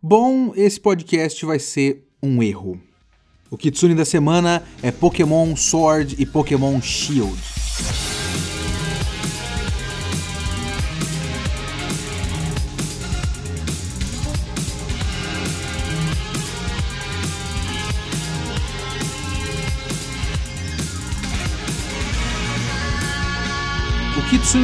Bom, esse podcast vai ser um erro. O Kitsune da semana é Pokémon Sword e Pokémon Shield.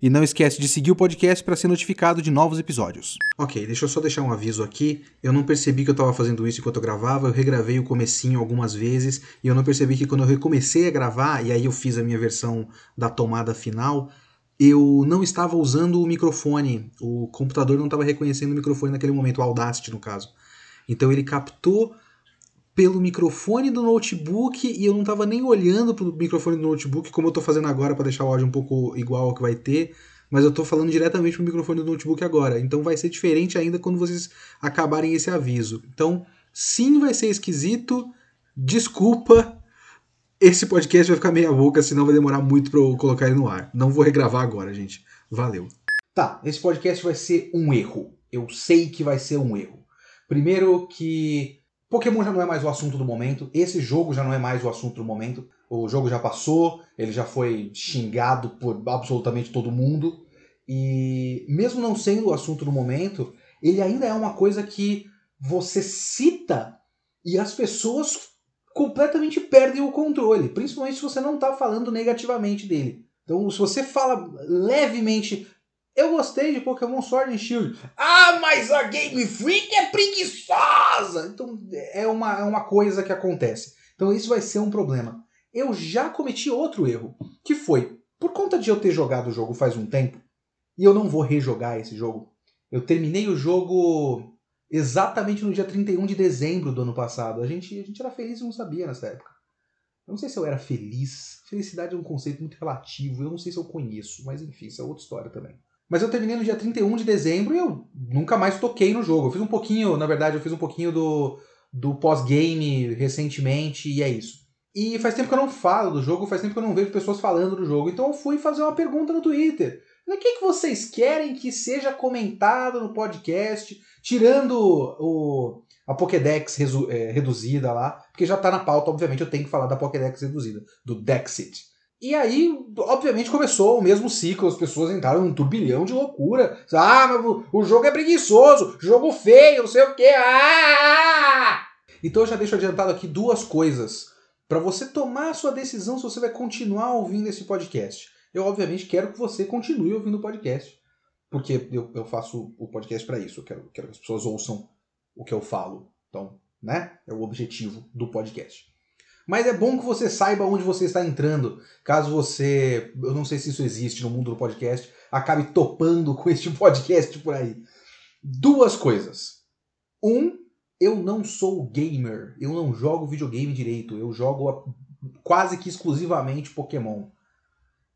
E não esquece de seguir o podcast para ser notificado de novos episódios. Ok, deixa eu só deixar um aviso aqui. Eu não percebi que eu estava fazendo isso enquanto eu gravava, eu regravei o comecinho algumas vezes, e eu não percebi que quando eu recomecei a gravar, e aí eu fiz a minha versão da tomada final, eu não estava usando o microfone. O computador não estava reconhecendo o microfone naquele momento, o Audacity no caso. Então ele captou pelo microfone do notebook e eu não estava nem olhando para o microfone do notebook como eu estou fazendo agora para deixar o áudio um pouco igual ao que vai ter, mas eu estou falando diretamente para o microfone do notebook agora. Então vai ser diferente ainda quando vocês acabarem esse aviso. Então, sim, vai ser esquisito. Desculpa. Esse podcast vai ficar meia boca, senão vai demorar muito para eu colocar ele no ar. Não vou regravar agora, gente. Valeu. Tá, esse podcast vai ser um erro. Eu sei que vai ser um erro. Primeiro que Pokémon já não é mais o assunto do momento, esse jogo já não é mais o assunto do momento. O jogo já passou, ele já foi xingado por absolutamente todo mundo. E mesmo não sendo o assunto do momento, ele ainda é uma coisa que você cita e as pessoas completamente perdem o controle, principalmente se você não está falando negativamente dele. Então, se você fala levemente, eu gostei de Pokémon Sword and Shield. Ah, mas a Game Freak é preguiçosa! Então é uma, é uma coisa que acontece. Então isso vai ser um problema. Eu já cometi outro erro, que foi, por conta de eu ter jogado o jogo faz um tempo, e eu não vou rejogar esse jogo. Eu terminei o jogo exatamente no dia 31 de dezembro do ano passado. A gente, a gente era feliz e não sabia nessa época. Eu não sei se eu era feliz. Felicidade é um conceito muito relativo. Eu não sei se eu conheço, mas enfim, isso é outra história também. Mas eu terminei no dia 31 de dezembro e eu nunca mais toquei no jogo. Eu fiz um pouquinho, na verdade, eu fiz um pouquinho do, do pós-game recentemente e é isso. E faz tempo que eu não falo do jogo, faz tempo que eu não vejo pessoas falando do jogo. Então eu fui fazer uma pergunta no Twitter. O que, que vocês querem que seja comentado no podcast, tirando o, a Pokédex resu, é, reduzida lá, porque já tá na pauta, obviamente eu tenho que falar da Pokédex reduzida, do Dexit. E aí, obviamente, começou o mesmo ciclo, as pessoas entraram num turbilhão de loucura. Ah, mas o jogo é preguiçoso, jogo feio, não sei o quê. Ah! Então eu já deixo adiantado aqui duas coisas para você tomar a sua decisão se você vai continuar ouvindo esse podcast. Eu, obviamente, quero que você continue ouvindo o podcast, porque eu, eu faço o podcast para isso. Eu quero, quero que as pessoas ouçam o que eu falo. Então, né? É o objetivo do podcast. Mas é bom que você saiba onde você está entrando, caso você, eu não sei se isso existe no mundo do podcast, acabe topando com este podcast por aí. Duas coisas. Um, eu não sou gamer, eu não jogo videogame direito, eu jogo quase que exclusivamente Pokémon.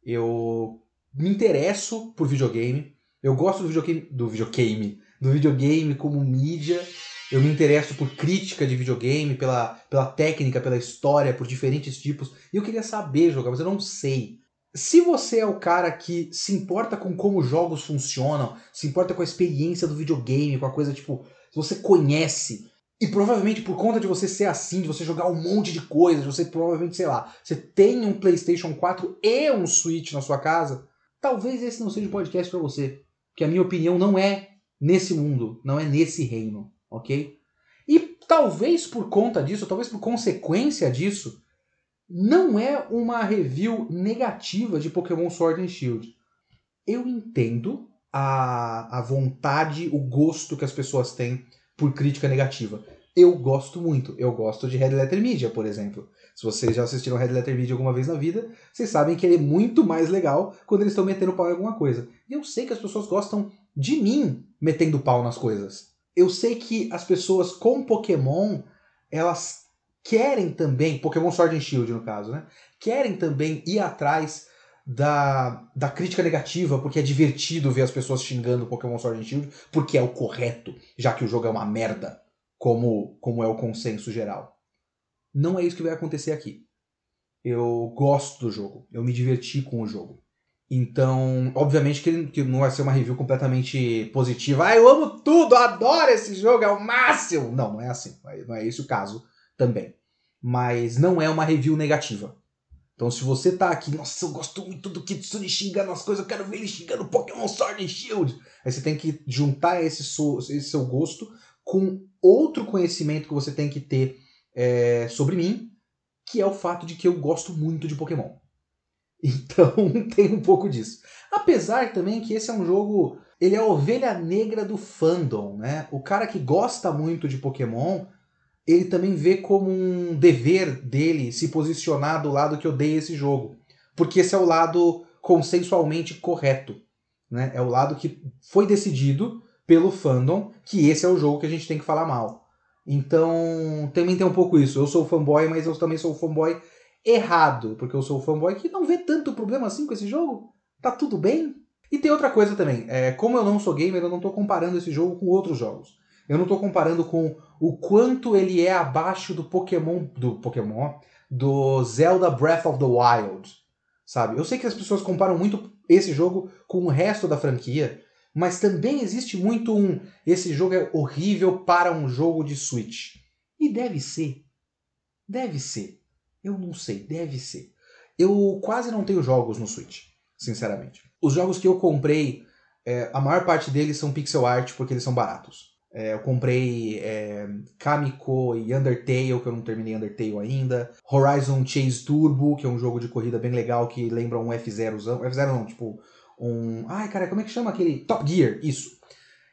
Eu me interesso por videogame, eu gosto do videogame, do videogame, do videogame como mídia, eu me interesso por crítica de videogame, pela, pela técnica, pela história, por diferentes tipos. E eu queria saber jogar, mas eu não sei. Se você é o cara que se importa com como jogos funcionam, se importa com a experiência do videogame, com a coisa tipo, se você conhece, e provavelmente por conta de você ser assim, de você jogar um monte de coisas, você provavelmente, sei lá, você tem um PlayStation 4 e um Switch na sua casa, talvez esse não seja o podcast para você. Que a minha opinião não é nesse mundo, não é nesse reino ok? E talvez por conta disso, talvez por consequência disso, não é uma review negativa de Pokémon Sword and Shield. Eu entendo a, a vontade, o gosto que as pessoas têm por crítica negativa. Eu gosto muito. Eu gosto de Red Letter Media, por exemplo. Se vocês já assistiram Red Letter Media alguma vez na vida, vocês sabem que ele é muito mais legal quando eles estão metendo pau em alguma coisa. E eu sei que as pessoas gostam de mim metendo pau nas coisas eu sei que as pessoas com Pokémon, elas querem também, Pokémon Sword and Shield no caso, né? Querem também ir atrás da, da crítica negativa, porque é divertido ver as pessoas xingando Pokémon Sword and Shield, porque é o correto, já que o jogo é uma merda, como, como é o consenso geral. Não é isso que vai acontecer aqui. Eu gosto do jogo, eu me diverti com o jogo. Então, obviamente que, que não vai ser uma review completamente positiva. Ah, eu amo tudo, adoro esse jogo, é o máximo! Não, não é assim. Não é esse o caso também. Mas não é uma review negativa. Então, se você tá aqui, nossa, eu gosto muito do Kitsune xingando as coisas, eu quero ver ele xingando Pokémon Sword and Shield. Aí você tem que juntar esse seu, esse seu gosto com outro conhecimento que você tem que ter é, sobre mim, que é o fato de que eu gosto muito de Pokémon. Então tem um pouco disso. Apesar também que esse é um jogo. Ele é a ovelha negra do fandom, né? O cara que gosta muito de Pokémon, ele também vê como um dever dele se posicionar do lado que odeia esse jogo. Porque esse é o lado consensualmente correto. Né? É o lado que foi decidido pelo fandom que esse é o jogo que a gente tem que falar mal. Então, também tem um pouco isso. Eu sou fanboy, mas eu também sou fanboy errado, porque eu sou o fanboy que não vê tanto problema assim com esse jogo. Tá tudo bem. E tem outra coisa também, é, como eu não sou gamer, eu não tô comparando esse jogo com outros jogos. Eu não tô comparando com o quanto ele é abaixo do Pokémon, do Pokémon, do Zelda Breath of the Wild, sabe? Eu sei que as pessoas comparam muito esse jogo com o resto da franquia, mas também existe muito um esse jogo é horrível para um jogo de Switch. E deve ser. Deve ser. Eu não sei, deve ser. Eu quase não tenho jogos no Switch, sinceramente. Os jogos que eu comprei, é, a maior parte deles são pixel art porque eles são baratos. É, eu comprei é, Kamiko e Undertale, que eu não terminei Undertale ainda. Horizon Chase Turbo, que é um jogo de corrida bem legal que lembra um F0. F0 não, tipo um. Ai, cara, como é que chama aquele? Top Gear, isso.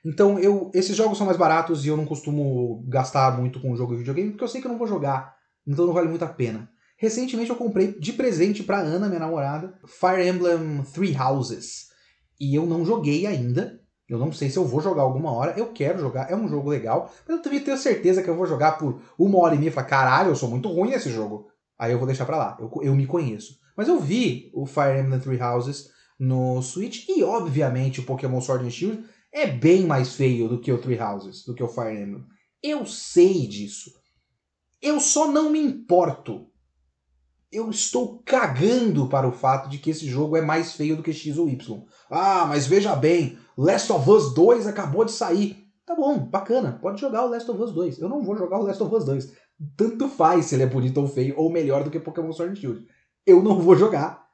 Então, eu, esses jogos são mais baratos e eu não costumo gastar muito com jogo de videogame porque eu sei que eu não vou jogar. Então não vale muito a pena. Recentemente eu comprei de presente para Ana, minha namorada, Fire Emblem Three Houses. E eu não joguei ainda. Eu não sei se eu vou jogar alguma hora. Eu quero jogar, é um jogo legal. Mas eu também tenho certeza que eu vou jogar por uma hora e meia e falar: caralho, eu sou muito ruim nesse jogo. Aí eu vou deixar pra lá. Eu, eu me conheço. Mas eu vi o Fire Emblem Three Houses no Switch e, obviamente, o Pokémon Sword and Shield é bem mais feio do que o Three Houses, do que o Fire Emblem. Eu sei disso. Eu só não me importo eu estou cagando para o fato de que esse jogo é mais feio do que X ou Y. Ah, mas veja bem, Last of Us 2 acabou de sair. Tá bom, bacana, pode jogar o Last of Us 2. Eu não vou jogar o Last of Us 2. Tanto faz se ele é bonito ou feio ou melhor do que Pokémon Sword Shield. Eu não vou jogar.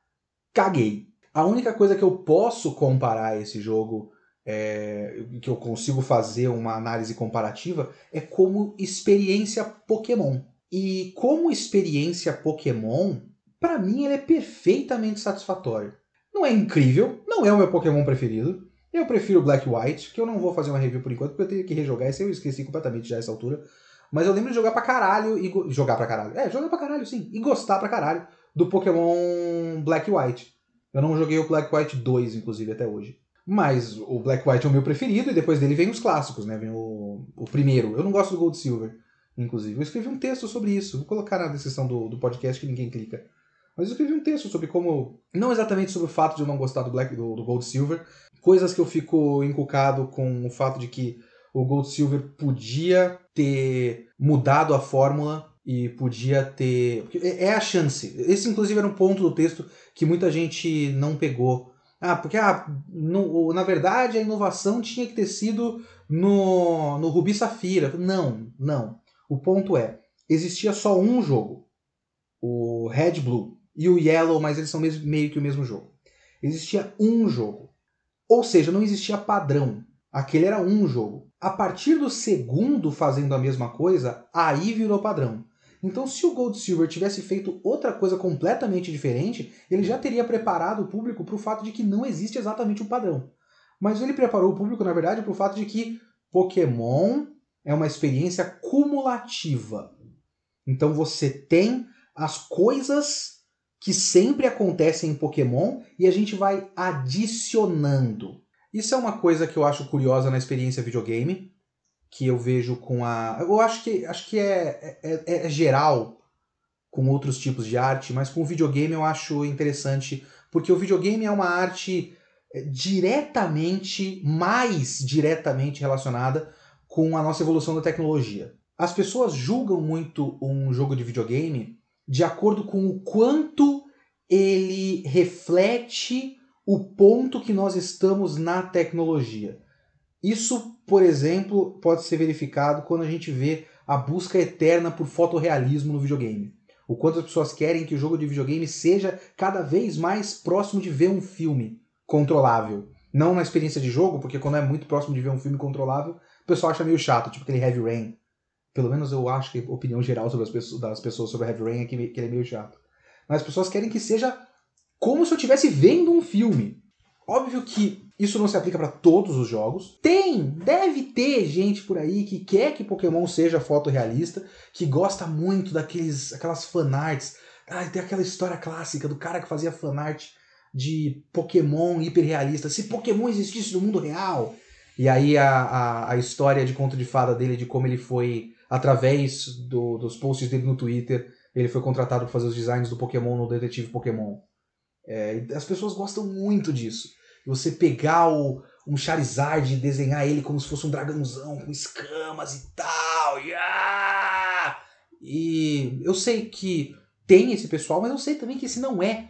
Caguei. A única coisa que eu posso comparar esse jogo, é, que eu consigo fazer uma análise comparativa, é como experiência Pokémon. E como experiência Pokémon, para mim ele é perfeitamente satisfatório. Não é incrível, não é o meu Pokémon preferido. Eu prefiro Black White, que eu não vou fazer uma review por enquanto, porque eu tenho que rejogar esse, eu esqueci completamente já essa altura. Mas eu lembro de jogar pra caralho e. Jogar pra caralho. É, jogar pra caralho, sim. E gostar pra caralho do Pokémon Black White. Eu não joguei o Black White 2, inclusive, até hoje. Mas o Black White é o meu preferido e depois dele vem os clássicos, né? Vem o, o primeiro. Eu não gosto do Gold Silver inclusive. Eu escrevi um texto sobre isso. Vou colocar na descrição do, do podcast que ninguém clica. Mas eu escrevi um texto sobre como. Não exatamente sobre o fato de eu não gostar do Black do, do Gold Silver. Coisas que eu fico encucado com o fato de que o Gold Silver podia ter mudado a fórmula e podia ter. É, é a chance. Esse, inclusive, era um ponto do texto que muita gente não pegou. Ah, porque ah, no, na verdade a inovação tinha que ter sido no, no Rubi Safira. Não, não. O ponto é, existia só um jogo, o Red Blue, e o Yellow, mas eles são meio que o mesmo jogo. Existia um jogo. Ou seja, não existia padrão. Aquele era um jogo. A partir do segundo fazendo a mesma coisa, aí virou padrão. Então, se o Gold Silver tivesse feito outra coisa completamente diferente, ele já teria preparado o público para o fato de que não existe exatamente um padrão. Mas ele preparou o público, na verdade, para o fato de que Pokémon é uma experiência cumulativa. Então você tem as coisas que sempre acontecem em Pokémon e a gente vai adicionando. Isso é uma coisa que eu acho curiosa na experiência videogame, que eu vejo com a. Eu acho que, acho que é, é, é, é geral com outros tipos de arte, mas com o videogame eu acho interessante, porque o videogame é uma arte é, diretamente, mais diretamente relacionada com a nossa evolução da tecnologia. As pessoas julgam muito um jogo de videogame de acordo com o quanto ele reflete o ponto que nós estamos na tecnologia. Isso, por exemplo, pode ser verificado quando a gente vê a busca eterna por fotorrealismo no videogame. O quanto as pessoas querem que o jogo de videogame seja cada vez mais próximo de ver um filme controlável. Não na experiência de jogo, porque quando é muito próximo de ver um filme controlável, o pessoal acha meio chato, tipo aquele Heavy Rain. Pelo menos eu acho que a opinião geral sobre as pessoas, das pessoas sobre Heavy Rain é que, que ele é meio chato. Mas as pessoas querem que seja como se eu estivesse vendo um filme. Óbvio que isso não se aplica para todos os jogos. Tem, deve ter gente por aí que quer que Pokémon seja fotorrealista, que gosta muito daqueles aquelas fanarts. Ah, tem aquela história clássica do cara que fazia fanart de Pokémon hiperrealista. Se Pokémon existisse no mundo real. E aí a, a, a história de conto de fada dele, de como ele foi, através do, dos posts dele no Twitter, ele foi contratado para fazer os designs do Pokémon no Detetive Pokémon. É, as pessoas gostam muito disso. Você pegar o, um Charizard e desenhar ele como se fosse um dragãozão com escamas e tal. Yeah! E eu sei que tem esse pessoal, mas eu sei também que esse não é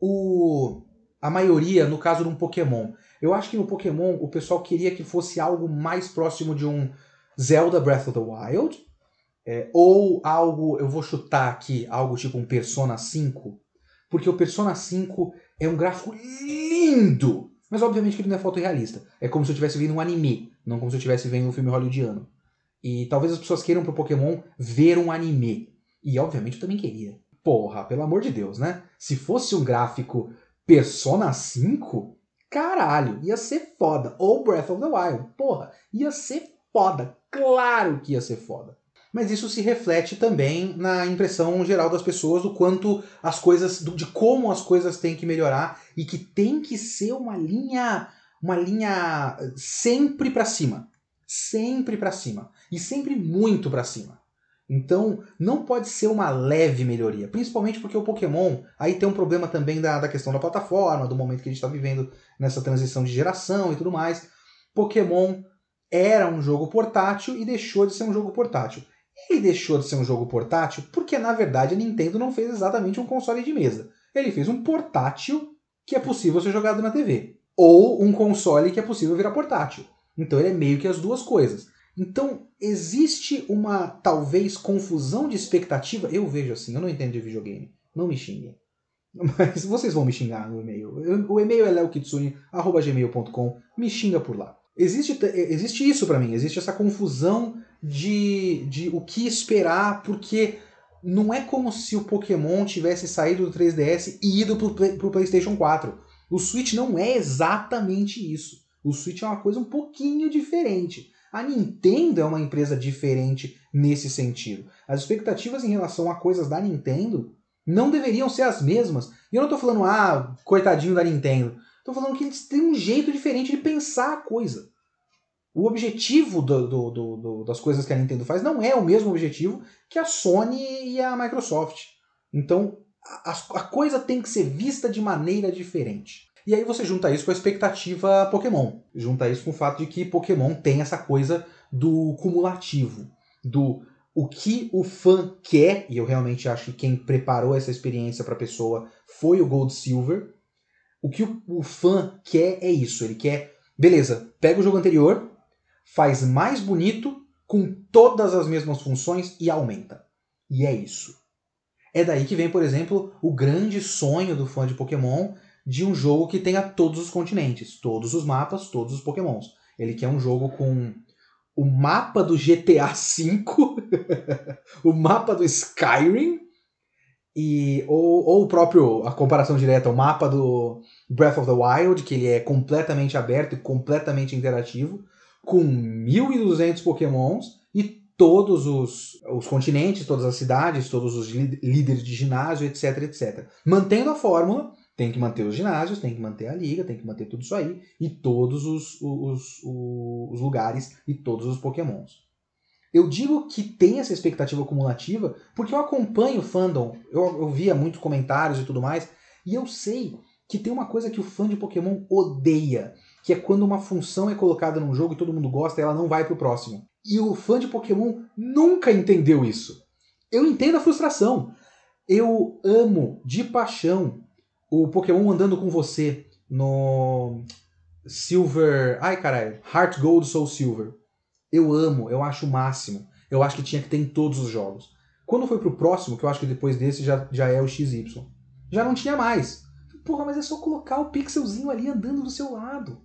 o a maioria no caso de um Pokémon. Eu acho que no Pokémon o pessoal queria que fosse algo mais próximo de um Zelda Breath of the Wild. É, ou algo, eu vou chutar aqui, algo tipo um Persona 5, porque o Persona 5 é um gráfico lindo, mas obviamente que ele não é fotorrealista. É como se eu estivesse vendo um anime, não como se eu estivesse vendo um filme hollywoodiano. E talvez as pessoas queiram pro Pokémon ver um anime. E obviamente eu também queria. Porra, pelo amor de Deus, né? Se fosse um gráfico Persona 5, caralho, ia ser foda. Ou Breath of the Wild, porra, ia ser foda. Claro que ia ser foda mas isso se reflete também na impressão geral das pessoas do quanto as coisas, de como as coisas têm que melhorar e que tem que ser uma linha, uma linha sempre para cima, sempre para cima e sempre muito para cima. Então, não pode ser uma leve melhoria, principalmente porque o Pokémon aí tem um problema também da, da questão da plataforma, do momento que a gente está vivendo nessa transição de geração e tudo mais. Pokémon era um jogo portátil e deixou de ser um jogo portátil. Ele deixou de ser um jogo portátil porque, na verdade, a Nintendo não fez exatamente um console de mesa. Ele fez um portátil que é possível ser jogado na TV. Ou um console que é possível virar portátil. Então ele é meio que as duas coisas. Então, existe uma, talvez, confusão de expectativa. Eu vejo assim, eu não entendo de videogame. Não me xinguem. Mas vocês vão me xingar no e-mail. O e-mail é leokitsune.gmail.com. Me xinga por lá. Existe, existe isso para mim, existe essa confusão de, de o que esperar, porque não é como se o Pokémon tivesse saído do 3DS e ido pro, pro PlayStation 4. O Switch não é exatamente isso. O Switch é uma coisa um pouquinho diferente. A Nintendo é uma empresa diferente nesse sentido. As expectativas em relação a coisas da Nintendo não deveriam ser as mesmas. E eu não tô falando, ah, coitadinho da Nintendo. Tô falando que eles têm um jeito diferente de pensar a coisa. O objetivo do, do, do, das coisas que a Nintendo faz não é o mesmo objetivo que a Sony e a Microsoft. Então, a, a coisa tem que ser vista de maneira diferente. E aí você junta isso com a expectativa Pokémon. Junta isso com o fato de que Pokémon tem essa coisa do cumulativo, do o que o fã quer, e eu realmente acho que quem preparou essa experiência para a pessoa foi o Gold Silver, o que o, o fã quer é isso. Ele quer, beleza, pega o jogo anterior, faz mais bonito, com todas as mesmas funções e aumenta. E é isso. É daí que vem, por exemplo, o grande sonho do fã de Pokémon de um jogo que tenha todos os continentes, todos os mapas, todos os Pokémons. Ele quer um jogo com o mapa do GTA V, o mapa do Skyrim e ou, ou o próprio a comparação direta, o mapa do Breath of the Wild, que ele é completamente aberto e completamente interativo, com 1.200 Pokémons e todos os, os continentes, todas as cidades, todos os líderes de ginásio, etc, etc. Mantendo a fórmula, Tem que manter os ginásios, tem que manter a liga, tem que manter tudo isso aí, e todos os, os, os, lugares e todos os pokémons. Eu digo que tem essa expectativa acumulativa porque eu acompanho o fandom, eu, eu via muitos comentários e tudo mais, e eu sei que tem uma coisa que o fã de Pokémon odeia, que é quando uma função é colocada num jogo e todo mundo gosta e ela não vai pro próximo. E o fã de Pokémon nunca entendeu isso. Eu entendo a frustração. Eu amo de paixão o Pokémon andando com você no Silver. Ai caralho, Heart Gold Soul Silver. Eu amo, eu acho o máximo. Eu acho que tinha que ter em todos os jogos. Quando foi pro próximo, que eu acho que depois desse já, já é o XY, já não tinha mais. Porra, mas é só colocar o pixelzinho ali andando do seu lado.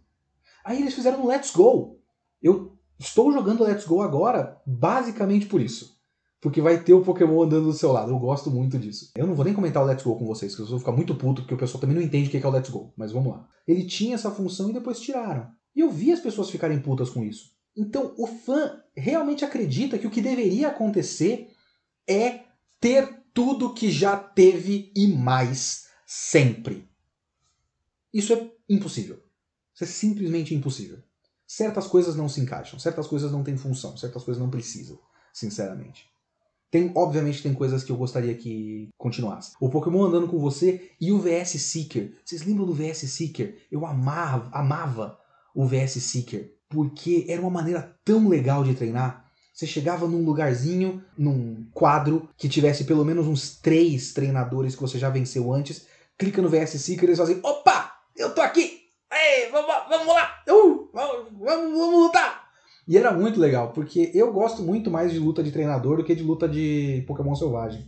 Aí eles fizeram no Let's Go. Eu estou jogando Let's Go agora basicamente por isso. Porque vai ter o Pokémon andando do seu lado. Eu gosto muito disso. Eu não vou nem comentar o Let's Go com vocês, porque eu vou ficar muito puto, porque o pessoal também não entende o que é o Let's Go. Mas vamos lá. Ele tinha essa função e depois tiraram. E eu vi as pessoas ficarem putas com isso. Então, o fã realmente acredita que o que deveria acontecer é ter tudo que já teve e mais sempre. Isso é impossível. Isso é simplesmente impossível. Certas coisas não se encaixam, certas coisas não têm função, certas coisas não precisam, sinceramente. Tem, obviamente, tem coisas que eu gostaria que continuasse. O Pokémon andando com você e o VS Seeker. Vocês lembram do VS Seeker? Eu amava, amava o VS Seeker porque era uma maneira tão legal de treinar. Você chegava num lugarzinho, num quadro que tivesse pelo menos uns três treinadores que você já venceu antes, clica no VS Seeker e eles fazem: opa, eu tô aqui! Ei, vamos, vamos lá! Uh, vamos, vamos, vamos lutar! E era muito legal, porque eu gosto muito mais de luta de treinador do que de luta de Pokémon selvagem.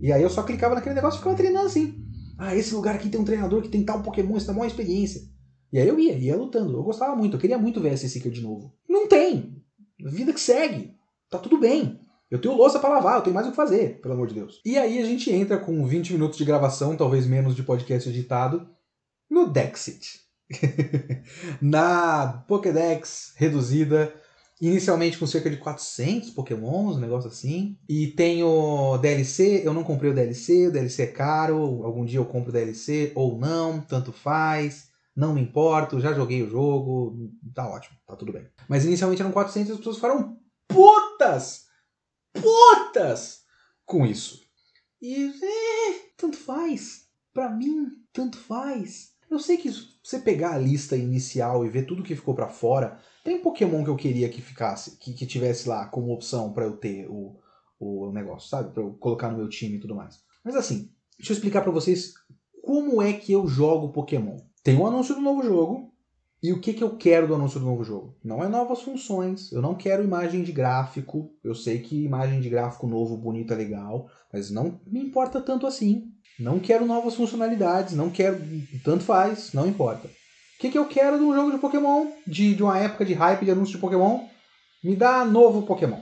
E aí eu só clicava naquele negócio e ficava treinando assim. Ah, esse lugar aqui tem um treinador que tem tal Pokémon, isso dá uma experiência. E aí eu ia, ia lutando. Eu gostava muito, eu queria muito ver esse Seeker de novo. Não tem. Vida que segue. Tá tudo bem. Eu tenho louça para lavar, eu tenho mais o que fazer, pelo amor de Deus. E aí a gente entra com 20 minutos de gravação, talvez menos de podcast editado, no Dexit. Na Pokédex reduzida, inicialmente com cerca de 400 Pokémons, um negócio assim. E tem o DLC, eu não comprei o DLC, o DLC é caro, algum dia eu compro o DLC ou não, tanto faz não me importo, já joguei o jogo, tá ótimo, tá tudo bem. Mas inicialmente eram 400 e as pessoas ficaram putas! Putas! Com isso. E, é, tanto faz. Pra mim, tanto faz. Eu sei que se você pegar a lista inicial e ver tudo que ficou para fora, tem Pokémon que eu queria que ficasse, que, que tivesse lá como opção para eu ter o, o negócio, sabe? Pra eu colocar no meu time e tudo mais. Mas assim, deixa eu explicar para vocês como é que eu jogo Pokémon. Tem o um anúncio do novo jogo. E o que, que eu quero do anúncio do novo jogo? Não é novas funções, eu não quero imagem de gráfico. Eu sei que imagem de gráfico novo, bonito é legal, mas não me importa tanto assim. Não quero novas funcionalidades, não quero. Tanto faz, não importa. O que, que eu quero de um jogo de Pokémon, de, de uma época de hype de anúncio de Pokémon? Me dá novo Pokémon.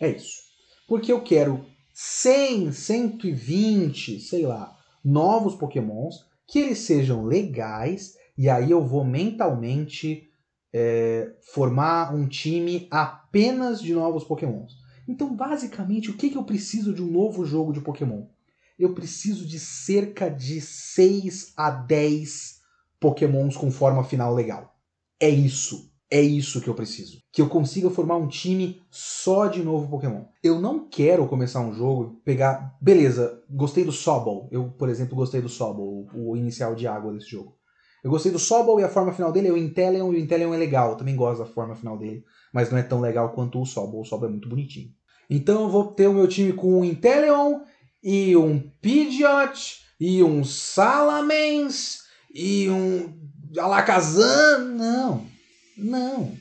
É isso. Porque eu quero 100, 120, sei lá, novos Pokémons que eles sejam legais, e aí eu vou mentalmente é, formar um time apenas de novos Pokémons. Então, basicamente, o que, que eu preciso de um novo jogo de Pokémon? Eu preciso de cerca de 6 a 10 Pokémons com forma final legal. É isso. É isso que eu preciso. Que eu consiga formar um time só de novo Pokémon. Eu não quero começar um jogo, pegar. Beleza, gostei do Sobol. Eu, por exemplo, gostei do Sobol, o inicial de água desse jogo. Eu gostei do Sobol e a forma final dele é o Inteleon, e o Inteleon é legal. Eu também gosto da forma final dele, mas não é tão legal quanto o Sobol. O Sobol é muito bonitinho. Então eu vou ter o meu time com um Inteleon e um Pidgeot e um Salamence e um Alakazam. Não. Não.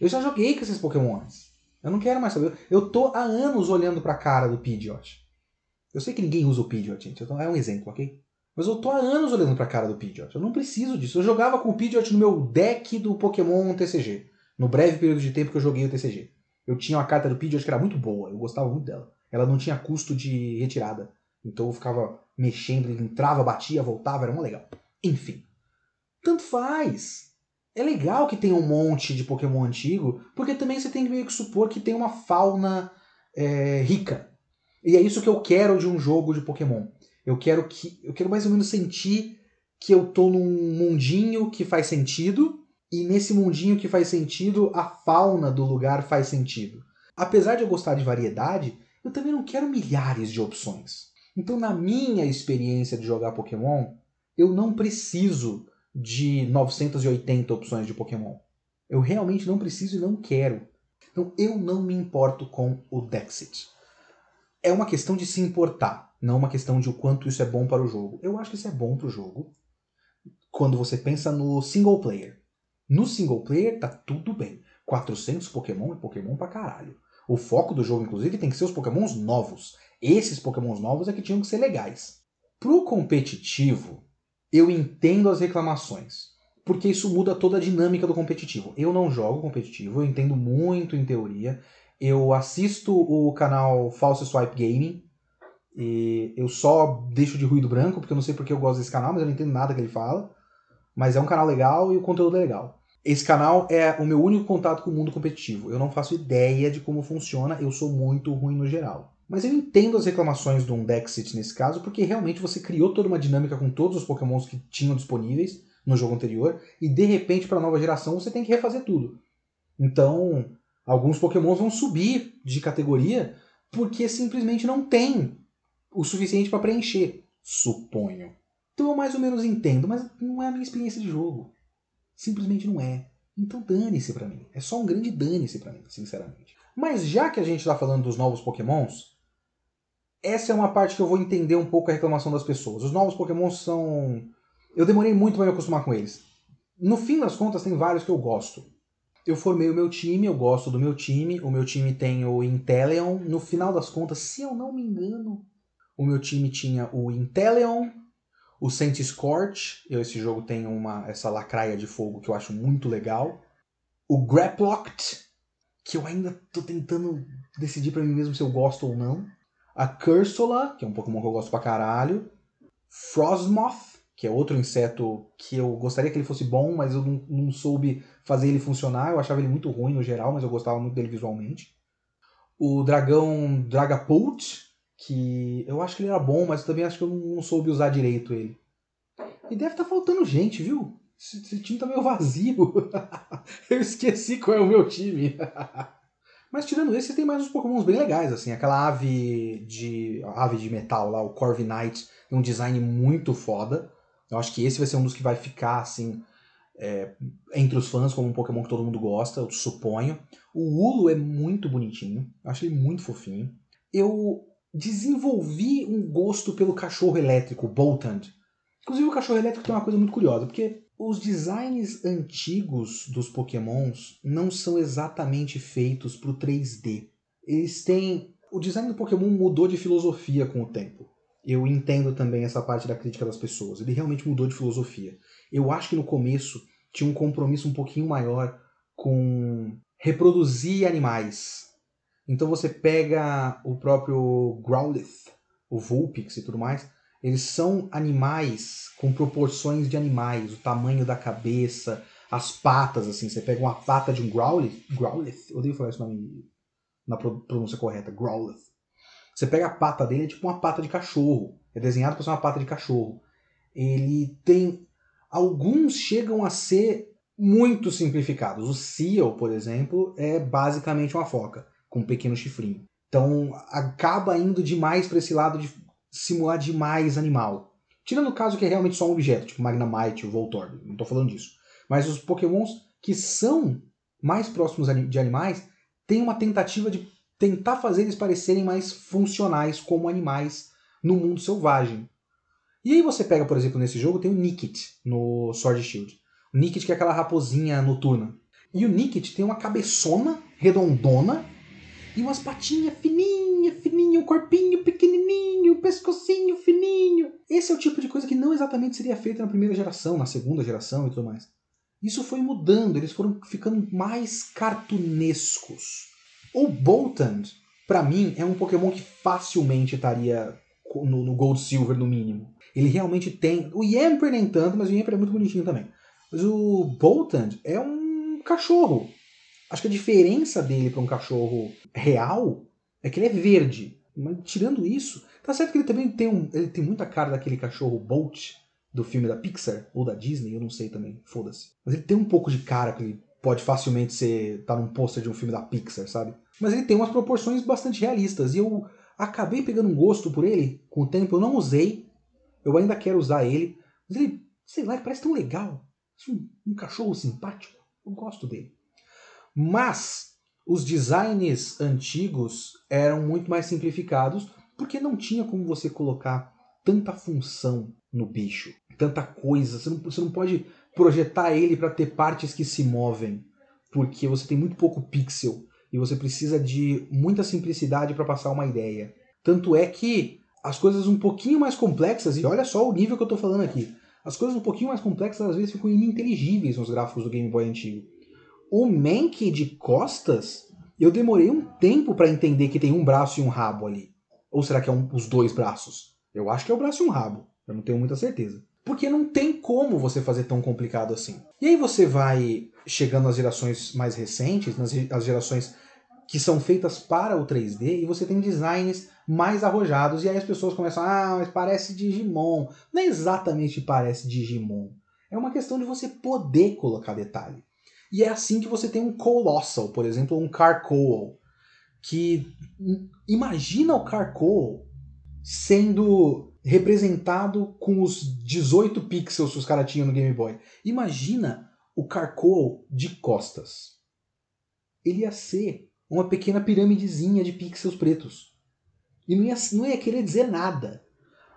Eu já joguei com esses Pokémons. Eu não quero mais saber. Eu tô há anos olhando pra cara do Pidgeot. Eu sei que ninguém usa o Pidgeot, gente. É um exemplo, ok? Mas eu tô há anos olhando pra cara do Pidgeot. Eu não preciso disso. Eu jogava com o Pidgeot no meu deck do Pokémon TCG. No breve período de tempo que eu joguei o TCG. Eu tinha uma carta do Pidgeot que era muito boa. Eu gostava muito dela. Ela não tinha custo de retirada. Então eu ficava mexendo, ele entrava, batia, voltava, era uma legal. Enfim. Tanto faz. É legal que tenha um monte de Pokémon antigo, porque também você tem que meio que supor que tem uma fauna é, rica. E é isso que eu quero de um jogo de Pokémon. Eu quero que eu quero mais ou menos sentir que eu tô num mundinho que faz sentido, e nesse mundinho que faz sentido, a fauna do lugar faz sentido. Apesar de eu gostar de variedade, eu também não quero milhares de opções. Então, na minha experiência de jogar Pokémon, eu não preciso de 980 opções de Pokémon. Eu realmente não preciso e não quero. Então, eu não me importo com o Dexit. É uma questão de se importar, não uma questão de o quanto isso é bom para o jogo. Eu acho que isso é bom para o jogo quando você pensa no single player. No single player tá tudo bem. 400 Pokémon é Pokémon pra caralho. O foco do jogo, inclusive, tem que ser os Pokémons novos. Esses Pokémons novos é que tinham que ser legais. Pro competitivo, eu entendo as reclamações. Porque isso muda toda a dinâmica do competitivo. Eu não jogo competitivo, eu entendo muito em teoria. Eu assisto o canal False Swipe Gaming. E eu só deixo de ruído branco, porque eu não sei porque eu gosto desse canal, mas eu não entendo nada que ele fala. Mas é um canal legal e o conteúdo é legal. Esse canal é o meu único contato com o mundo competitivo. Eu não faço ideia de como funciona, eu sou muito ruim no geral. Mas eu entendo as reclamações do Undexit nesse caso, porque realmente você criou toda uma dinâmica com todos os pokémons que tinham disponíveis no jogo anterior, e de repente para a nova geração você tem que refazer tudo. Então, alguns pokémons vão subir de categoria porque simplesmente não tem o suficiente para preencher, suponho. Então eu mais ou menos entendo, mas não é a minha experiência de jogo. Simplesmente não é. Então dane-se pra mim. É só um grande dane-se pra mim, sinceramente. Mas já que a gente tá falando dos novos pokémons, essa é uma parte que eu vou entender um pouco a reclamação das pessoas. Os novos pokémons são... Eu demorei muito para me acostumar com eles. No fim das contas, tem vários que eu gosto. Eu formei o meu time, eu gosto do meu time. O meu time tem o Inteleon. No final das contas, se eu não me engano, o meu time tinha o Inteleon, o Saint Scorch, eu, esse jogo tem uma essa lacraia de fogo que eu acho muito legal. O Graplocked, que eu ainda tô tentando decidir para mim mesmo se eu gosto ou não. A Cursola, que é um Pokémon que eu gosto pra caralho. Frostmoth, que é outro inseto que eu gostaria que ele fosse bom, mas eu não, não soube fazer ele funcionar. Eu achava ele muito ruim no geral, mas eu gostava muito dele visualmente. O dragão Dragapult, que eu acho que ele era bom, mas também acho que eu não soube usar direito ele. E deve estar tá faltando gente, viu? Esse, esse time tá meio vazio. eu esqueci qual é o meu time. mas tirando esse, tem mais uns pokémons bem legais, assim. Aquela ave de ave de metal lá, o Corviknight, tem um design muito foda. Eu acho que esse vai ser um dos que vai ficar, assim, é, entre os fãs como um Pokémon que todo mundo gosta, eu suponho. O Ulo é muito bonitinho, eu acho ele muito fofinho. Eu desenvolvi um gosto pelo cachorro elétrico, Boltand. Inclusive o cachorro elétrico tem uma coisa muito curiosa, porque os designs antigos dos pokémons não são exatamente feitos para o 3D. Eles têm... O design do Pokémon mudou de filosofia com o tempo. Eu entendo também essa parte da crítica das pessoas. Ele realmente mudou de filosofia. Eu acho que no começo tinha um compromisso um pouquinho maior com reproduzir animais, então você pega o próprio Growlithe, o Vulpix e tudo mais, eles são animais com proporções de animais, o tamanho da cabeça, as patas, assim, você pega uma pata de um Growlithe, Growlithe, eu odeio falar esse nome na pronúncia correta, Growlithe. Você pega a pata dele, é tipo uma pata de cachorro, é desenhado para ser uma pata de cachorro. Ele tem... Alguns chegam a ser muito simplificados. O Seal, por exemplo, é basicamente uma foca com um pequeno chifrinho. Então acaba indo demais para esse lado de simular demais animal. Tirando o caso que é realmente só um objeto, tipo Magnemite ou Voltorb, não estou falando disso. Mas os pokémons que são mais próximos de animais têm uma tentativa de tentar fazer eles parecerem mais funcionais como animais no mundo selvagem. E aí você pega, por exemplo, nesse jogo, tem o Nickit no Sword Shield. O Nickit que é aquela raposinha noturna. E o Nickit tem uma cabeçona redondona e umas patinhas fininha, fininho, um corpinho pequenininho, um pescocinho fininho. Esse é o tipo de coisa que não exatamente seria feita na primeira geração, na segunda geração e tudo mais. Isso foi mudando, eles foram ficando mais cartunescos. O Boltand, para mim, é um Pokémon que facilmente estaria no, no, Gold Silver no mínimo. Ele realmente tem. O Yamper nem tanto, mas o Yamper é muito bonitinho também. Mas o Boltand é um cachorro. Acho que a diferença dele para um cachorro real é que ele é verde. Mas tirando isso, tá certo que ele também tem um, ele tem muita cara daquele cachorro Bolt do filme da Pixar ou da Disney, eu não sei também, foda-se. Mas ele tem um pouco de cara que ele pode facilmente ser tá num pôster de um filme da Pixar, sabe? Mas ele tem umas proporções bastante realistas e eu acabei pegando um gosto por ele com o tempo. Eu não usei, eu ainda quero usar ele, mas ele, sei lá, ele parece tão legal. Um, um cachorro simpático, eu gosto dele. Mas os designs antigos eram muito mais simplificados porque não tinha como você colocar tanta função no bicho, tanta coisa. Você não, você não pode projetar ele para ter partes que se movem, porque você tem muito pouco pixel e você precisa de muita simplicidade para passar uma ideia. Tanto é que as coisas um pouquinho mais complexas, e olha só o nível que eu estou falando aqui, as coisas um pouquinho mais complexas às vezes ficam ininteligíveis nos gráficos do Game Boy antigo. O Mank de costas, eu demorei um tempo para entender que tem um braço e um rabo ali. Ou será que é um, os dois braços? Eu acho que é o braço e um rabo. Eu não tenho muita certeza. Porque não tem como você fazer tão complicado assim. E aí você vai chegando às gerações mais recentes, nas as gerações que são feitas para o 3D, e você tem designs mais arrojados, e aí as pessoas começam, ah, mas parece Digimon. Não é exatamente parece Digimon. É uma questão de você poder colocar detalhe. E é assim que você tem um Colossal, por exemplo, um Carcoal, que imagina o Carcoal sendo representado com os 18 pixels que os caras tinham no Game Boy. Imagina o Carcoal de costas. Ele ia ser uma pequena piramidezinha de pixels pretos. E não ia, não ia querer dizer nada.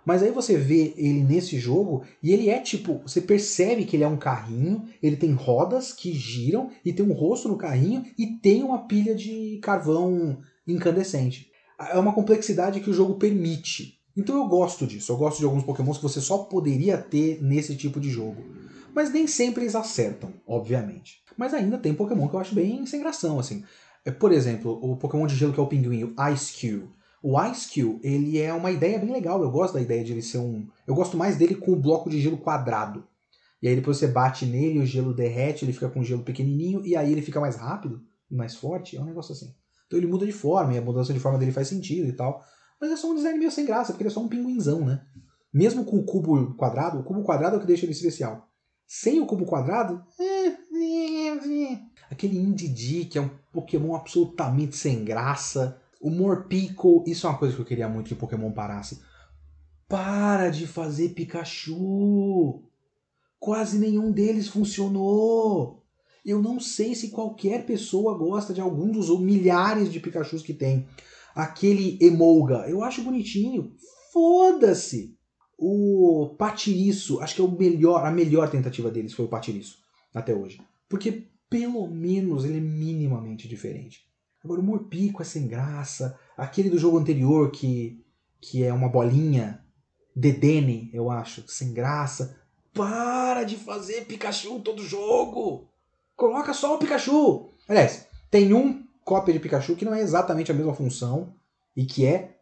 Mas aí você vê ele nesse jogo e ele é tipo, você percebe que ele é um carrinho, ele tem rodas que giram e tem um rosto no carrinho e tem uma pilha de carvão incandescente. É uma complexidade que o jogo permite. Então eu gosto disso, eu gosto de alguns pokémons que você só poderia ter nesse tipo de jogo. Mas nem sempre eles acertam, obviamente. Mas ainda tem pokémon que eu acho bem sem gração, assim. É, por exemplo, o pokémon de gelo que é o pinguim, o Ice Cube. O Ice Cube, ele é uma ideia bem legal, eu gosto da ideia de ele ser um... Eu gosto mais dele com o bloco de gelo quadrado. E aí depois você bate nele, o gelo derrete, ele fica com gelo pequenininho, e aí ele fica mais rápido e mais forte, é um negócio assim. Então ele muda de forma, e a mudança de forma dele faz sentido e tal. Mas é só um design meio sem graça, porque ele é só um pinguinzão, né? Mesmo com o cubo quadrado, o cubo quadrado é o que deixa ele especial. Sem o cubo quadrado, é. aquele Indidi, que é um Pokémon absolutamente sem graça. O Morpico, isso é uma coisa que eu queria muito que o Pokémon parasse. Para de fazer Pikachu! Quase nenhum deles funcionou! Eu não sei se qualquer pessoa gosta de algum dos milhares de Pikachus que tem aquele Emolga, eu acho bonitinho. Foda-se! O Patiriço, acho que é o melhor, a melhor tentativa deles foi o Patiriço até hoje. Porque pelo menos ele é minimamente diferente. Agora o Morpico é sem graça. Aquele do jogo anterior que, que é uma bolinha, Dedene, eu acho, sem graça. Para de fazer Pikachu todo jogo! Coloca só o Pikachu! Aliás, tem um cópia de Pikachu que não é exatamente a mesma função e que é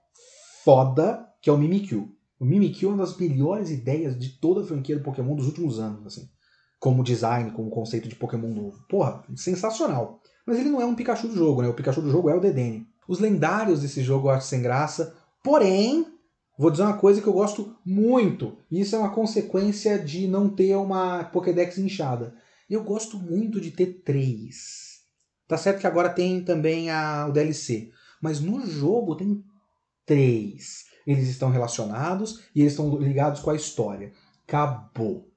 foda, que é o Mimikyu. O Mimikyu é uma das melhores ideias de toda a franquia do Pokémon dos últimos anos, assim. Como design, como conceito de Pokémon novo. Porra, sensacional. Mas ele não é um Pikachu do jogo, né? O Pikachu do jogo é o Dedenne. Os lendários desse jogo eu acho sem graça. Porém, vou dizer uma coisa que eu gosto muito. E isso é uma consequência de não ter uma Pokédex inchada. Eu gosto muito de ter três. Tá certo que agora tem também a, o DLC, mas no jogo tem três. Eles estão relacionados e eles estão ligados com a história. Acabou.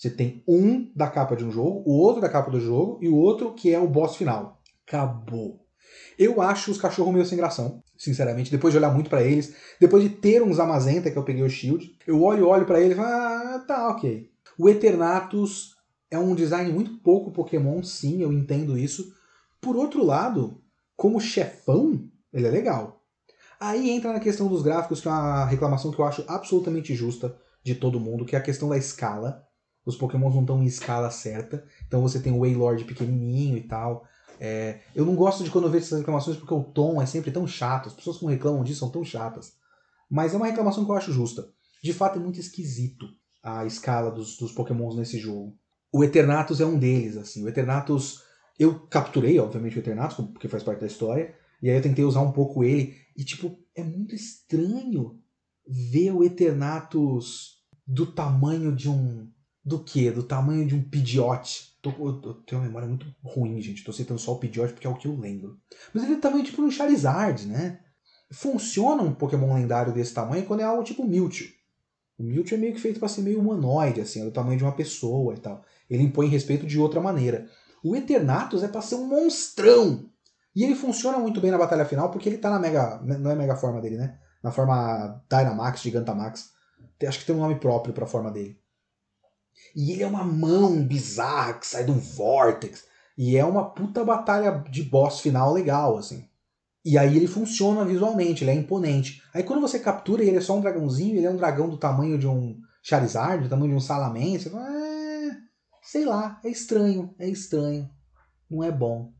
Você tem um da capa de um jogo, o outro da capa do jogo e o outro que é o boss final. Acabou. Eu acho os cachorros meio sem gração, sinceramente, depois de olhar muito para eles, depois de ter uns Amazenta que eu peguei o Shield, eu olho olho para eles e falo, ah, tá, ok. O Eternatus é um design muito pouco Pokémon, sim, eu entendo isso, por outro lado, como chefão, ele é legal. Aí entra na questão dos gráficos, que é uma reclamação que eu acho absolutamente justa de todo mundo, que é a questão da escala. Os pokémons não estão em escala certa, então você tem o Waylord pequenininho e tal. É, eu não gosto de quando eu vejo essas reclamações porque o tom é sempre tão chato, as pessoas que reclamam disso são tão chatas. Mas é uma reclamação que eu acho justa. De fato é muito esquisito a escala dos, dos pokémons nesse jogo. O Eternatus é um deles, assim. O Eternatus eu capturei, obviamente, o Eternatus, porque faz parte da história, e aí eu tentei usar um pouco ele, e tipo, é muito estranho ver o Eternatus do tamanho de um. Do quê? Do tamanho de um Pidgeot. Tô, eu, eu tenho uma memória muito ruim, gente. Tô citando só o Pidgeot porque é o que eu lembro. Mas ele é do tamanho tipo um Charizard, né? Funciona um Pokémon lendário desse tamanho quando é algo tipo Mewtwo. O Mewtwo é meio que feito para ser meio humanoide, assim, é do tamanho de uma pessoa e tal. Ele impõe respeito de outra maneira. O Eternatus é para ser um monstrão. E ele funciona muito bem na batalha final porque ele tá na mega. Não é mega forma dele, né? Na forma Dynamax, Gigantamax. Acho que tem um nome próprio para a forma dele. E ele é uma mão bizarra que sai de um vortex. E é uma puta batalha de boss final legal, assim. E aí ele funciona visualmente, ele é imponente. Aí quando você captura ele é só um dragãozinho, ele é um dragão do tamanho de um Charizard, do tamanho de um Salamence, você fala, é, sei lá, é estranho, é estranho. Não é bom.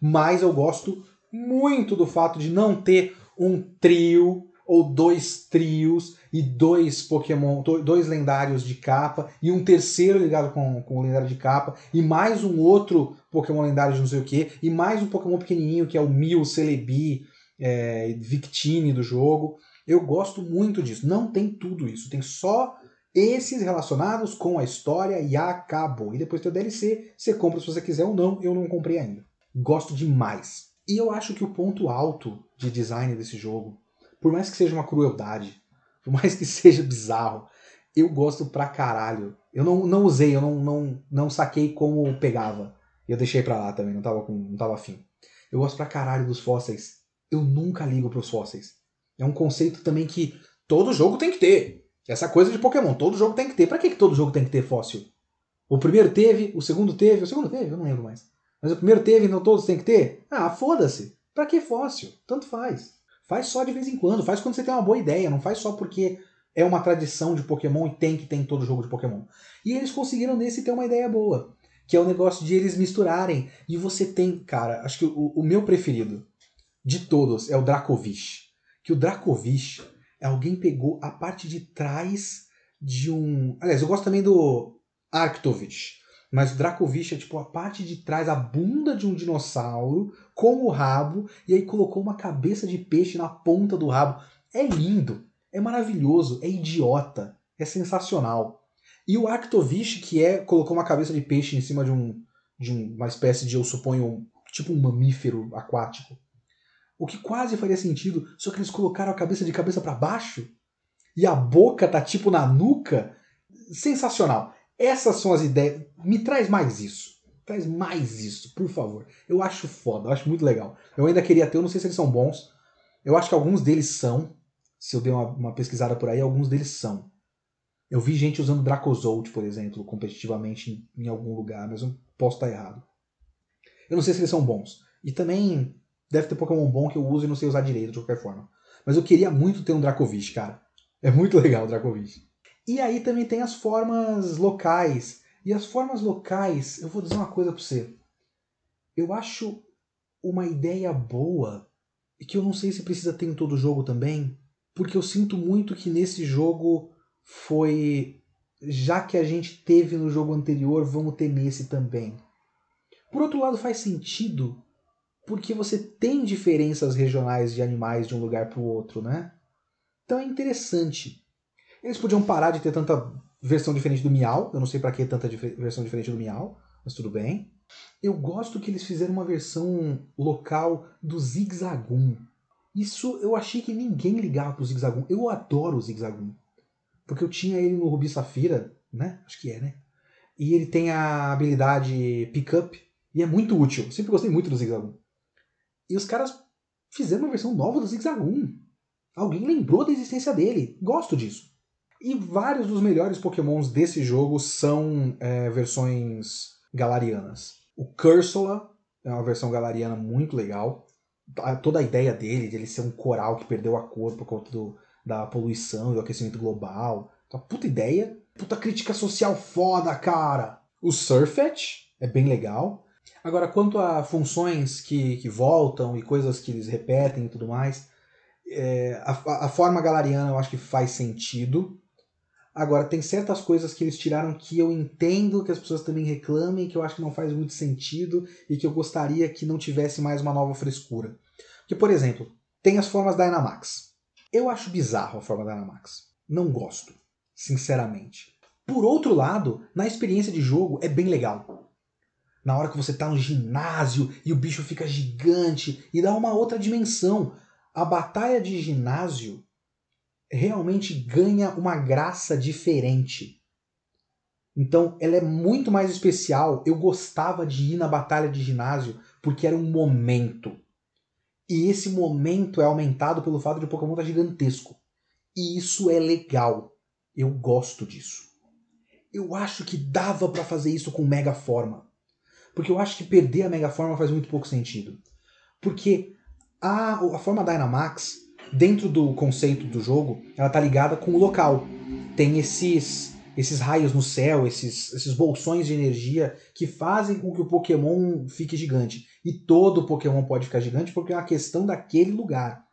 Mas eu gosto muito do fato de não ter um trio ou dois trios e dois Pokémon, dois lendários de capa e um terceiro ligado com, com o lendário de capa e mais um outro Pokémon lendário de não sei o que e mais um Pokémon pequenininho que é o Mil, Celebi, é, Victini do jogo. Eu gosto muito disso. Não tem tudo isso, tem só esses relacionados com a história e acabou. E depois tem o DLC, você compra se você quiser ou não, eu não comprei ainda. Gosto demais. E eu acho que o ponto alto de design desse jogo por mais que seja uma crueldade, por mais que seja bizarro, eu gosto pra caralho. Eu não, não usei, eu não, não, não saquei como pegava. Eu deixei pra lá também, não tava, com, não tava afim. Eu gosto pra caralho dos fósseis. Eu nunca ligo pros fósseis. É um conceito também que todo jogo tem que ter. Essa coisa de Pokémon, todo jogo tem que ter. Pra que, que todo jogo tem que ter fóssil? O primeiro teve, o segundo teve, o segundo teve, eu não lembro mais. Mas o primeiro teve, não todos tem que ter? Ah, foda-se. Pra que fóssil? Tanto faz. Faz só de vez em quando, faz quando você tem uma boa ideia, não faz só porque é uma tradição de Pokémon e tem que ter em todo jogo de Pokémon. E eles conseguiram nesse ter uma ideia boa, que é o negócio de eles misturarem. E você tem, cara, acho que o, o meu preferido de todos é o Dracovish. Que o Dracovish é alguém pegou a parte de trás de um. Aliás, eu gosto também do Arctovich. Mas o Dracovish é tipo a parte de trás, a bunda de um dinossauro com o rabo, e aí colocou uma cabeça de peixe na ponta do rabo. É lindo, é maravilhoso, é idiota, é sensacional. E o Arctovich, que é colocou uma cabeça de peixe em cima de, um, de uma espécie de, eu suponho, tipo um mamífero aquático. O que quase faria sentido, só que eles colocaram a cabeça de cabeça para baixo e a boca tá tipo na nuca. Sensacional. Essas são as ideias. Me traz mais isso. Traz mais isso, por favor. Eu acho foda, eu acho muito legal. Eu ainda queria ter, eu não sei se eles são bons. Eu acho que alguns deles são. Se eu der uma, uma pesquisada por aí, alguns deles são. Eu vi gente usando Dracozolt, por exemplo, competitivamente em, em algum lugar, mas eu posso estar errado. Eu não sei se eles são bons. E também deve ter Pokémon bom que eu uso e não sei usar direito de qualquer forma. Mas eu queria muito ter um Dracovish, cara. É muito legal o Dracovish. E aí também tem as formas locais. E as formas locais, eu vou dizer uma coisa para você. Eu acho uma ideia boa e que eu não sei se precisa ter em todo jogo também, porque eu sinto muito que nesse jogo foi já que a gente teve no jogo anterior, vamos ter nesse também. Por outro lado, faz sentido porque você tem diferenças regionais de animais de um lugar para o outro, né? Então é interessante. Eles podiam parar de ter tanta versão diferente do Miau. Eu não sei para que tanta dif versão diferente do Miau, mas tudo bem. Eu gosto que eles fizeram uma versão local do Zigzagoon. Isso eu achei que ninguém ligava pro Zigzagoon. Eu adoro o Zigzagoon. Porque eu tinha ele no Rubi Safira, né? Acho que é, né? E ele tem a habilidade Pickup. E é muito útil. Eu sempre gostei muito do Zigzagoon. E os caras fizeram uma versão nova do Zigzagoon. Alguém lembrou da existência dele. Gosto disso. E vários dos melhores pokémons desse jogo são é, versões galarianas. O Cursola é uma versão galariana muito legal. Toda a ideia dele, de ele ser um coral que perdeu a cor por conta do, da poluição e do aquecimento global. Então, puta ideia. Puta crítica social foda, cara. O Surfetch é bem legal. Agora, quanto a funções que, que voltam e coisas que eles repetem e tudo mais, é, a, a forma galariana eu acho que faz sentido. Agora, tem certas coisas que eles tiraram que eu entendo que as pessoas também reclamem, que eu acho que não faz muito sentido e que eu gostaria que não tivesse mais uma nova frescura. Que, por exemplo, tem as formas Dynamax. Eu acho bizarro a forma Dynamax. Não gosto. sinceramente. Por outro lado, na experiência de jogo é bem legal. Na hora que você tá no ginásio e o bicho fica gigante e dá uma outra dimensão. A batalha de ginásio realmente ganha uma graça diferente. Então, ela é muito mais especial. Eu gostava de ir na batalha de ginásio porque era um momento. E esse momento é aumentado pelo fato de o Pokémon estar tá gigantesco. E isso é legal. Eu gosto disso. Eu acho que dava para fazer isso com Mega Forma. Porque eu acho que perder a Mega Forma faz muito pouco sentido. Porque a, a forma Dynamax, dentro do conceito do jogo, ela tá ligada com o local. Tem esses esses raios no céu, esses, esses bolsões de energia que fazem com que o Pokémon fique gigante. E todo Pokémon pode ficar gigante porque é uma questão daquele lugar.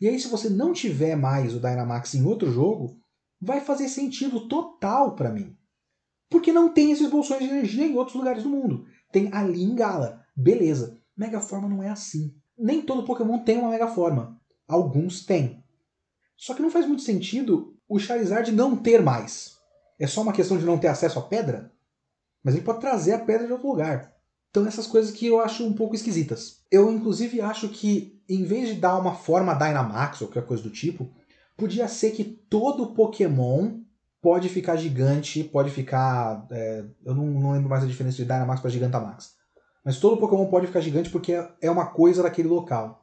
E aí, se você não tiver mais o Dynamax em outro jogo, vai fazer sentido total para mim. Porque não tem esses bolsões de energia em outros lugares do mundo. Tem ali em Gala. Beleza. Megaforma não é assim. Nem todo Pokémon tem uma Megaforma. Alguns têm. Só que não faz muito sentido o Charizard não ter mais. É só uma questão de não ter acesso à pedra? Mas ele pode trazer a pedra de outro lugar. Então essas coisas que eu acho um pouco esquisitas. Eu inclusive acho que em vez de dar uma forma Dynamax ou qualquer coisa do tipo, podia ser que todo Pokémon pode ficar gigante, pode ficar. É, eu não, não, lembro mais a diferença de Dynamax para Gigantamax. Mas todo Pokémon pode ficar gigante porque é uma coisa daquele local.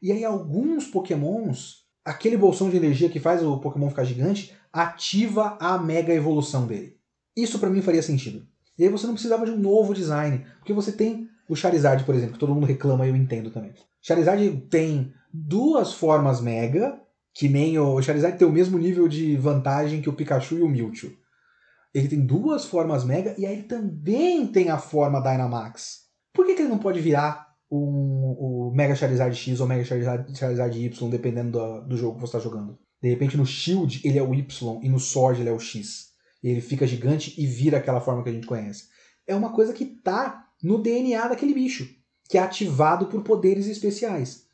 E aí alguns Pokémons, aquele bolsão de energia que faz o Pokémon ficar gigante, ativa a mega evolução dele. Isso para mim faria sentido. E aí você não precisava de um novo design, porque você tem o Charizard, por exemplo, que todo mundo reclama e eu entendo também. Charizard tem duas formas mega, que nem o Charizard tem o mesmo nível de vantagem que o Pikachu e o Mewtwo. Ele tem duas formas Mega e aí ele também tem a forma Dynamax. Por que, que ele não pode virar um, o Mega Charizard X ou Mega Charizard, Y, dependendo do, do jogo que você está jogando? De repente no Shield ele é o Y e no Sword ele é o X. Ele fica gigante e vira aquela forma que a gente conhece. É uma coisa que tá no DNA daquele bicho, que é ativado por poderes especiais.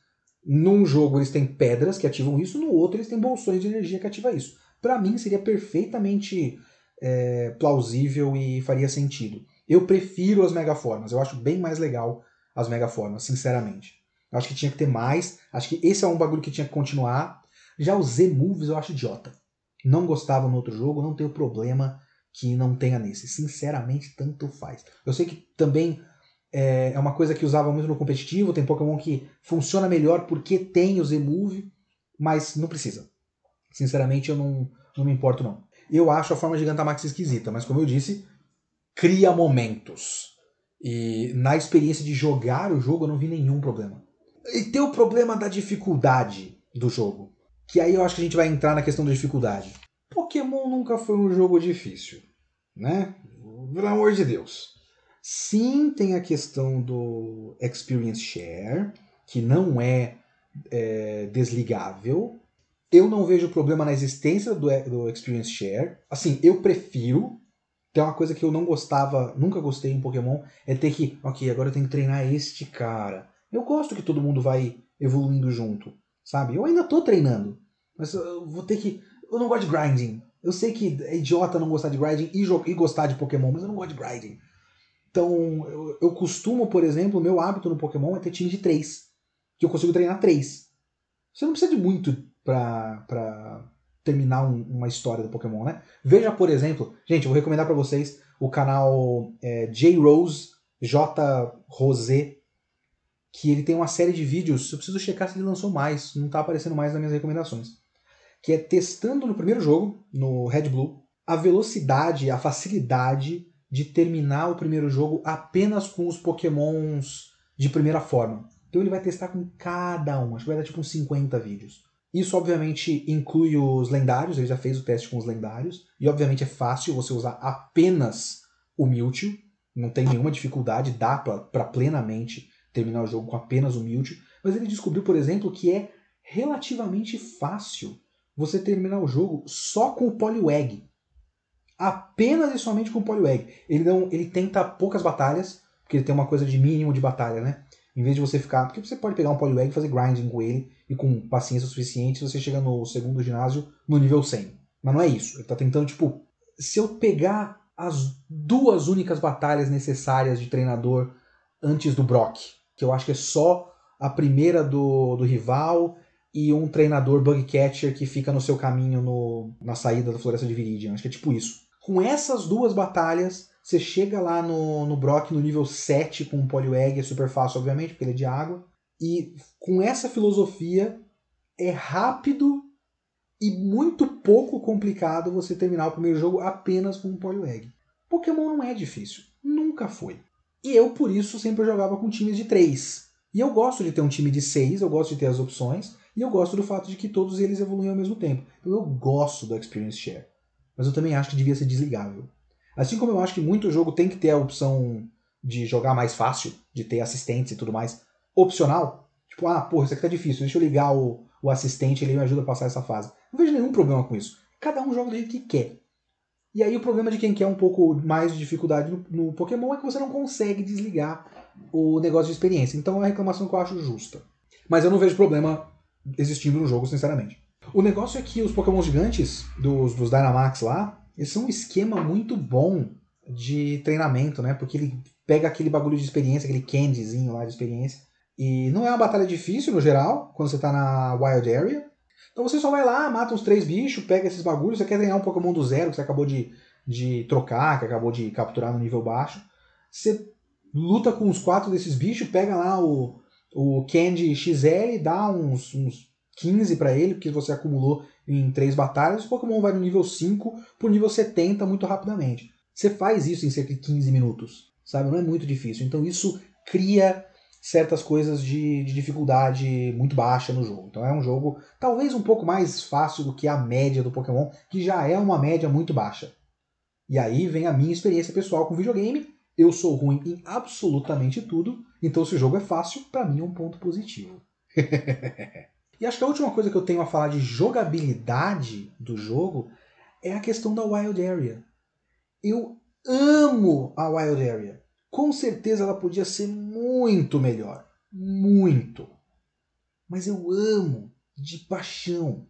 Num jogo eles têm pedras que ativam isso, no outro eles têm bolsões de energia que ativam isso. Para mim seria perfeitamente é, plausível e faria sentido. Eu prefiro as megaformas, eu acho bem mais legal as megaformas, sinceramente. Eu acho que tinha que ter mais, acho que esse é um bagulho que tinha que continuar. Já os Z-Moves eu acho idiota. Não gostava no outro jogo, não tenho problema que não tenha nesse. Sinceramente, tanto faz. Eu sei que também é, é uma coisa que usava muito no competitivo, tem Pokémon que funciona melhor porque tem o Z-Move, mas não precisa. Sinceramente, eu não, não me importo não. Eu acho a forma Gigantamax esquisita, mas como eu disse, cria momentos. E na experiência de jogar o jogo eu não vi nenhum problema. E tem o problema da dificuldade do jogo. Que aí eu acho que a gente vai entrar na questão da dificuldade. Pokémon nunca foi um jogo difícil, né? Pelo amor de Deus. Sim, tem a questão do Experience Share, que não é, é desligável. Eu não vejo problema na existência do, do Experience Share. Assim, eu prefiro. Tem uma coisa que eu não gostava, nunca gostei em Pokémon, é ter que, ok, agora eu tenho que treinar este cara. Eu gosto que todo mundo vai evoluindo junto, sabe? Eu ainda tô treinando, mas eu vou ter que. Eu não gosto de grinding. Eu sei que é idiota não gostar de grinding e, e gostar de Pokémon, mas eu não gosto de grinding. Então, eu, eu costumo, por exemplo, meu hábito no Pokémon é ter time de 3. Que eu consigo treinar 3. Você não precisa de muito pra, pra terminar um, uma história do Pokémon, né? Veja, por exemplo, gente, eu vou recomendar para vocês o canal é, J Rose, J Rosé, que ele tem uma série de vídeos, eu preciso checar se ele lançou mais, não tá aparecendo mais nas minhas recomendações. Que é testando no primeiro jogo, no Red Blue, a velocidade, a facilidade de terminar o primeiro jogo apenas com os pokémons de primeira forma. Então ele vai testar com cada um, acho que vai dar tipo uns 50 vídeos. Isso obviamente inclui os lendários, ele já fez o teste com os lendários, e obviamente é fácil você usar apenas o Mewtwo, não tem nenhuma dificuldade, dá para plenamente terminar o jogo com apenas o Mewtwo, mas ele descobriu, por exemplo, que é relativamente fácil você terminar o jogo só com o Poliwag apenas e somente com o Poliwag. Ele não, ele tenta poucas batalhas, porque ele tem uma coisa de mínimo de batalha, né? Em vez de você ficar, porque você pode pegar um Poliwag e fazer grinding com ele e com paciência suficiente, você chega no segundo ginásio no nível 100. Mas não é isso. Ele tá tentando, tipo, se eu pegar as duas únicas batalhas necessárias de treinador antes do Brock, que eu acho que é só a primeira do, do rival e um treinador bug catcher que fica no seu caminho no, na saída da Floresta de Viridian. Acho que é tipo isso. Com essas duas batalhas, você chega lá no, no Brock no nível 7 com o Poliwag, é super fácil, obviamente, porque ele é de água. E com essa filosofia, é rápido e muito pouco complicado você terminar o primeiro jogo apenas com um Poliwag. Pokémon não é difícil. Nunca foi. E eu, por isso, sempre jogava com times de 3. E eu gosto de ter um time de 6, eu gosto de ter as opções, e eu gosto do fato de que todos eles evoluem ao mesmo tempo. Então eu gosto do Experience Share. Mas eu também acho que devia ser desligável. Assim como eu acho que muito jogo tem que ter a opção de jogar mais fácil, de ter assistentes e tudo mais, opcional. Tipo, ah, porra, isso aqui tá difícil, deixa eu ligar o, o assistente, ele me ajuda a passar essa fase. Não vejo nenhum problema com isso. Cada um joga do jeito que quer. E aí o problema de quem quer um pouco mais de dificuldade no, no, Pokémon é que você não consegue desligar o negócio de experiência. Então é uma reclamação que eu acho justa. Mas eu não vejo problema existindo no jogo, sinceramente. O negócio é que os Pokémon gigantes dos, dos Dynamax lá, eles são um esquema muito bom de treinamento, né? Porque ele pega aquele bagulho de experiência, aquele candyzinho lá de experiência. E não é uma batalha difícil no geral, quando você tá na Wild Area. Então você só vai lá, mata uns três bichos, pega esses bagulhos, você quer treinar um Pokémon do zero que você acabou de, de trocar, que acabou de capturar no nível baixo. Você luta com os quatro desses bichos, pega lá o, o Candy XL, dá uns, uns 15 para ele, porque você acumulou em três batalhas, o Pokémon vai no nível 5 pro nível 70 muito rapidamente. Você faz isso em cerca de 15 minutos, sabe? Não é muito difícil. Então isso cria certas coisas de, de, dificuldade muito baixa no jogo. Então é um jogo talvez um pouco mais fácil do que a média do Pokémon, que já é uma média muito baixa. E aí vem a minha experiência pessoal com videogame. Eu sou ruim em absolutamente tudo, então se o jogo é fácil, para mim é um ponto positivo. e acho que a última coisa que eu tenho a falar de jogabilidade do jogo é a questão da Wild Area. Eu amo a Wild Area com certeza ela podia ser muito melhor. Muito. Mas eu amo de paixão.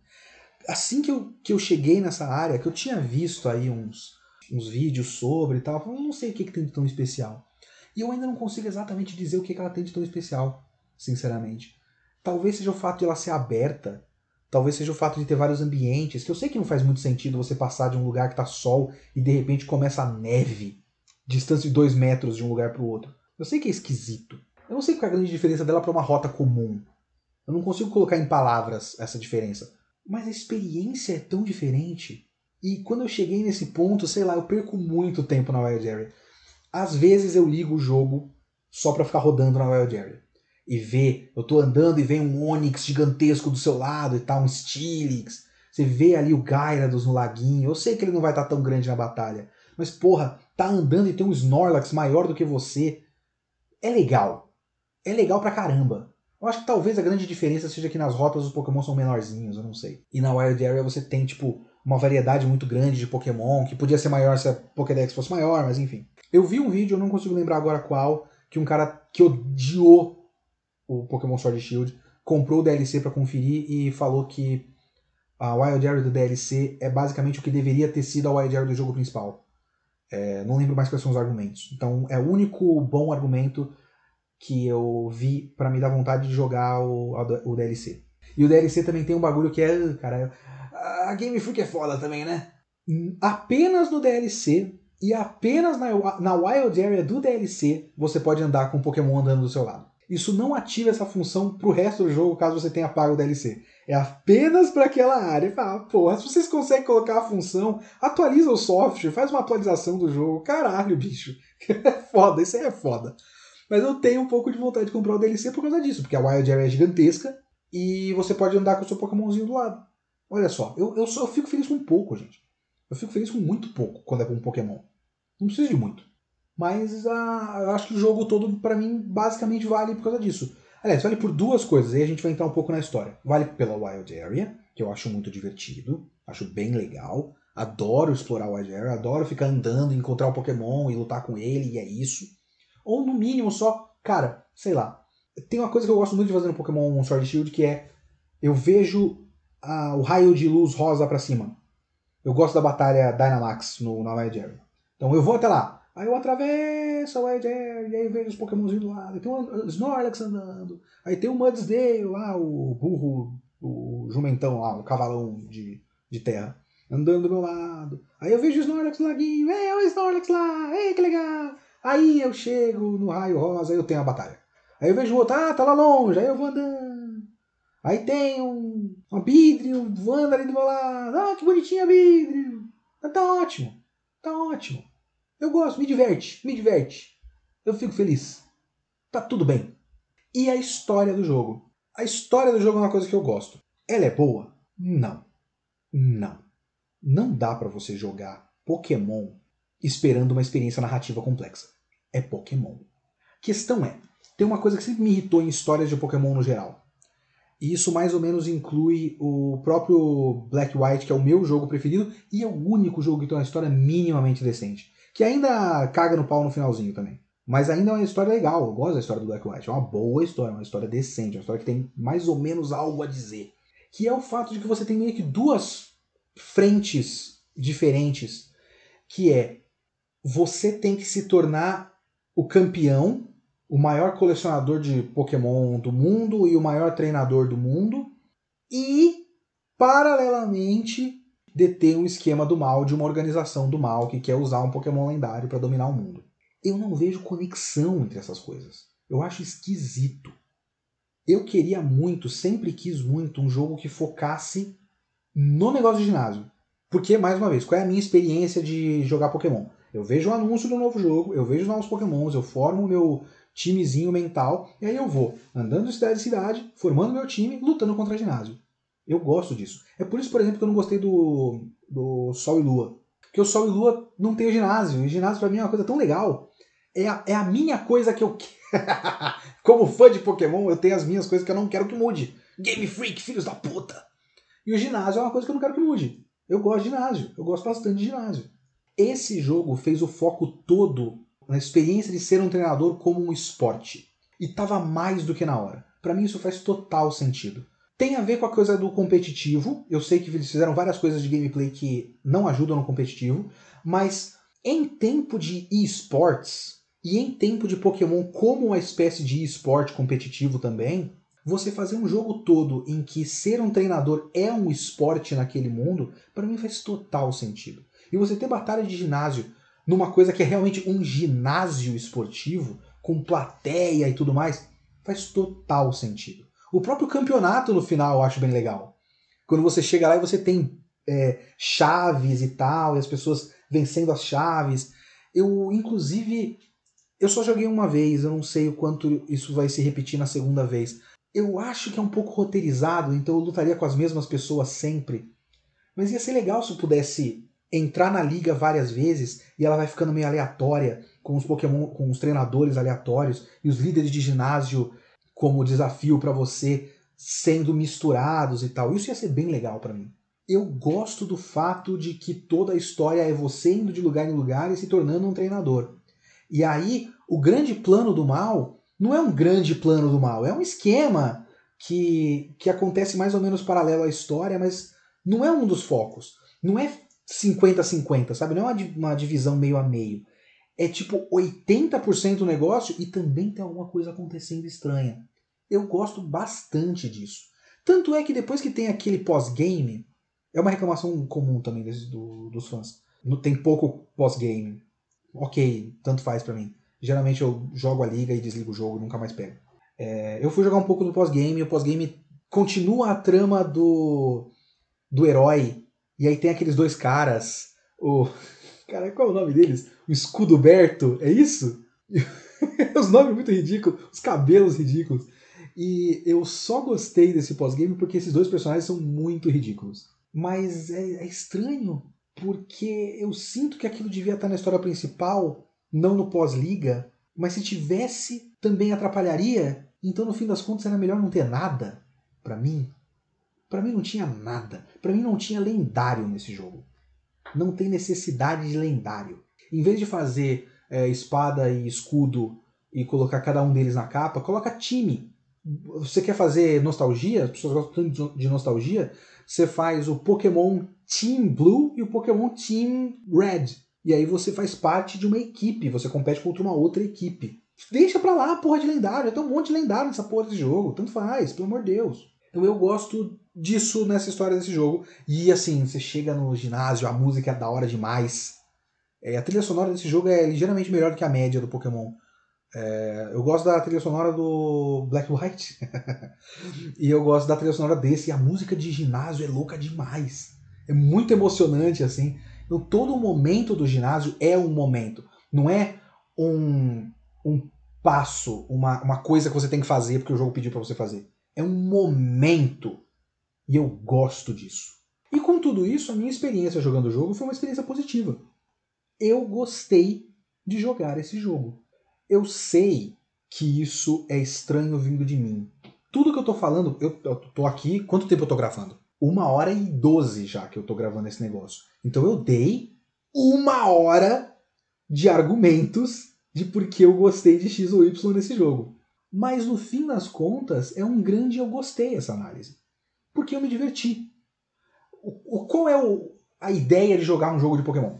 Assim que eu, que eu cheguei nessa área, que eu tinha visto aí uns, uns vídeos sobre e tal, eu não sei o que, que tem de tão especial. E eu ainda não consigo exatamente dizer o que, que ela tem de tão especial, sinceramente. Talvez seja o fato de ela ser aberta, talvez seja o fato de ter vários ambientes, que eu sei que não faz muito sentido você passar de um lugar que tá sol e de repente começa a neve distância de dois metros de um lugar para o outro. Eu sei que é esquisito. Eu não sei qual é a grande diferença dela para uma rota comum. Eu não consigo colocar em palavras essa diferença. Mas a experiência é tão diferente. E quando eu cheguei nesse ponto, sei lá, eu perco muito tempo na Wild Area. Às vezes eu ligo o jogo só para ficar rodando na Wild Area. E ver, eu tô andando e vem um Onix gigantesco do seu lado e tal, um Steelix. Você vê ali o Gyarados no laguinho. Eu sei que ele não vai estar tá tão grande na batalha. Mas, porra, tá andando e tem um Snorlax maior do que você. É legal. É legal pra caramba. Eu acho que talvez a grande diferença seja que nas rotas os Pokémon são menorzinhos, eu não sei. E na Wild Area você tem, tipo, uma variedade muito grande de Pokémon, que podia ser maior se a Pokédex fosse maior, mas enfim. Eu vi um vídeo, eu não consigo lembrar agora qual, que um cara que odiou o Pokémon Sword Shield comprou o DLC para conferir e falou que a Wild Area do DLC é basicamente o que deveria ter sido a Wild Area do jogo principal. É, não lembro mais quais são os argumentos. Então é o único bom argumento que eu vi para me dar vontade de jogar o, o DLC. E o DLC também tem um bagulho que é. Cara, a Game Freak é foda também, né? Apenas no DLC e apenas na, na Wild Area do DLC você pode andar com o Pokémon andando do seu lado. Isso não ativa essa função pro resto do jogo caso você tenha pago o DLC. É apenas para aquela área. Fala, porra, se vocês conseguem colocar a função, atualiza o software, faz uma atualização do jogo. Caralho, bicho. É foda, isso aí é foda. Mas eu tenho um pouco de vontade de comprar o DLC por causa disso, porque a Wild Area é gigantesca e você pode andar com o seu Pokémonzinho do lado. Olha só, eu, eu, só, eu fico feliz com pouco, gente. Eu fico feliz com muito pouco quando é com um Pokémon. Não preciso de muito. Mas ah, eu acho que o jogo todo, para mim, basicamente vale por causa disso. Aliás, vale por duas coisas, aí a gente vai entrar um pouco na história. Vale pela Wild Area, que eu acho muito divertido, acho bem legal. Adoro explorar Wild Area, adoro ficar andando, encontrar o Pokémon e lutar com ele, e é isso. Ou no mínimo só, cara, sei lá. Tem uma coisa que eu gosto muito de fazer no Pokémon Sword Shield que é eu vejo ah, o raio de luz rosa para cima. Eu gosto da batalha Dynamax no, na Wild Area. Então eu vou até lá. Aí eu atravesso a Wild Area, e aí vejo os Pokémons do lado. Aí tem um Snorlax andando. Aí tem o Mudsdale lá, o burro, o jumentão lá, o cavalão de, de terra, andando do meu lado. Aí eu vejo o Snorlax no laguinho. Ei, olha o Snorlax lá. Ei, que legal. Aí eu chego no raio rosa, aí eu tenho a batalha. Aí eu vejo o outro, ah, tá lá longe. Aí eu vou andando. Aí tem um, um voando ali do meu lado. Ah, que bonitinho vidro. Tá ótimo. Tá ótimo. Eu gosto, me diverte, me diverte. Eu fico feliz. Tá tudo bem. E a história do jogo? A história do jogo é uma coisa que eu gosto. Ela é boa? Não. Não. Não dá para você jogar Pokémon esperando uma experiência narrativa complexa. É Pokémon. Questão é, tem uma coisa que sempre me irritou em histórias de Pokémon no geral. E isso mais ou menos inclui o próprio Black White, que é o meu jogo preferido, e é o único jogo que tem uma história minimamente decente. Que ainda caga no pau no finalzinho também. Mas ainda é uma história legal. Eu gosto da história do Black White. É uma boa história, uma história decente, uma história que tem mais ou menos algo a dizer. Que é o fato de que você tem meio que duas frentes diferentes. Que é você tem que se tornar o campeão o maior colecionador de Pokémon do mundo e o maior treinador do mundo, e, paralelamente, deter um esquema do mal de uma organização do mal que quer usar um Pokémon lendário para dominar o mundo. Eu não vejo conexão entre essas coisas. Eu acho esquisito. Eu queria muito, sempre quis muito, um jogo que focasse no negócio de ginásio. Porque, mais uma vez, qual é a minha experiência de jogar Pokémon? Eu vejo o anúncio do novo jogo, eu vejo novos Pokémons, eu formo o meu timezinho mental, e aí eu vou andando de cidade em cidade, formando meu time, lutando contra ginásio. Eu gosto disso. É por isso, por exemplo, que eu não gostei do, do Sol e Lua. Porque o Sol e Lua não tem o ginásio. E ginásio pra mim é uma coisa tão legal. É a, é a minha coisa que eu Como fã de Pokémon, eu tenho as minhas coisas que eu não quero que mude. Game Freak, filhos da puta! E o ginásio é uma coisa que eu não quero que mude. Eu gosto de ginásio. Eu gosto bastante de ginásio. Esse jogo fez o foco todo na experiência de ser um treinador como um esporte. E estava mais do que na hora. Para mim isso faz total sentido. Tem a ver com a coisa do competitivo. Eu sei que eles fizeram várias coisas de gameplay que não ajudam no competitivo, mas em tempo de esports e em tempo de Pokémon como uma espécie de esporte competitivo também, você fazer um jogo todo em que ser um treinador é um esporte naquele mundo, para mim faz total sentido. E você ter batalha de ginásio numa coisa que é realmente um ginásio esportivo, com plateia e tudo mais, faz total sentido. O próprio campeonato no final eu acho bem legal. Quando você chega lá e você tem é, chaves e tal, e as pessoas vencendo as chaves. Eu, inclusive, eu só joguei uma vez, eu não sei o quanto isso vai se repetir na segunda vez. Eu acho que é um pouco roteirizado, então eu lutaria com as mesmas pessoas sempre. Mas ia ser legal se eu pudesse entrar na liga várias vezes e ela vai ficando meio aleatória, com os Pokémon, com os treinadores aleatórios e os líderes de ginásio como desafio para você sendo misturados e tal. Isso ia ser bem legal para mim. Eu gosto do fato de que toda a história é você indo de lugar em lugar e se tornando um treinador. E aí, o grande plano do mal não é um grande plano do mal, é um esquema que, que acontece mais ou menos paralelo à história, mas não é um dos focos. Não é 50-50, sabe? Não é uma, uma divisão meio a meio. É tipo 80% do negócio e também tem alguma coisa acontecendo estranha. Eu gosto bastante disso. Tanto é que depois que tem aquele pós-game, é uma reclamação comum também desse, do, dos fãs. Tem pouco pós-game. Ok, tanto faz para mim. Geralmente eu jogo a liga e desligo o jogo, nunca mais pego. É, eu fui jogar um pouco do pós-game, o pós-game continua a trama do, do herói e aí tem aqueles dois caras, o. Cara, qual é o nome deles? O Escudo Berto, é isso? os nomes muito ridículos, os cabelos ridículos. E eu só gostei desse pós-game porque esses dois personagens são muito ridículos. Mas é, é, estranho, porque eu sinto que aquilo devia estar na história principal, não no pós-liga. Mas se tivesse, também atrapalharia. Então, no fim das contas, era melhor não ter nada para mim. Para mim não tinha nada. Para mim não tinha lendário nesse jogo. Não tem necessidade de lendário. Em vez de fazer é, espada e escudo e colocar cada um deles na capa, coloca time. você quer fazer nostalgia, as pessoas gostam tanto de nostalgia, você faz o Pokémon Team Blue e o Pokémon Team Red. E aí você faz parte de uma equipe, você compete contra uma outra equipe. Deixa pra lá a porra de lendário, tem um monte de lendário nessa porra desse jogo, tanto faz, pelo amor de Deus. Então eu gosto disso nessa história desse jogo. E assim, você chega no ginásio, a música é da hora demais. É, a trilha sonora desse jogo é ligeiramente melhor do que a média do Pokémon. É, eu gosto da trilha sonora do Black White. e eu gosto da trilha sonora desse. E a música de ginásio é louca demais. É muito emocionante, assim. Então, todo momento do ginásio é um momento. Não é um, um passo, uma, uma coisa que você tem que fazer porque o jogo pediu para você fazer. É um momento. E eu gosto disso. E com tudo isso, a minha experiência jogando o jogo foi uma experiência positiva. Eu gostei de jogar esse jogo. Eu sei que isso é estranho vindo de mim. Tudo que eu tô falando, eu, eu tô aqui. Quanto tempo eu tô gravando? Uma hora e doze já que eu tô gravando esse negócio. Então eu dei uma hora de argumentos de por que eu gostei de X ou Y nesse jogo. Mas no fim das contas, é um grande eu gostei essa análise. Porque eu me diverti. O, o qual é o, a ideia de jogar um jogo de Pokémon?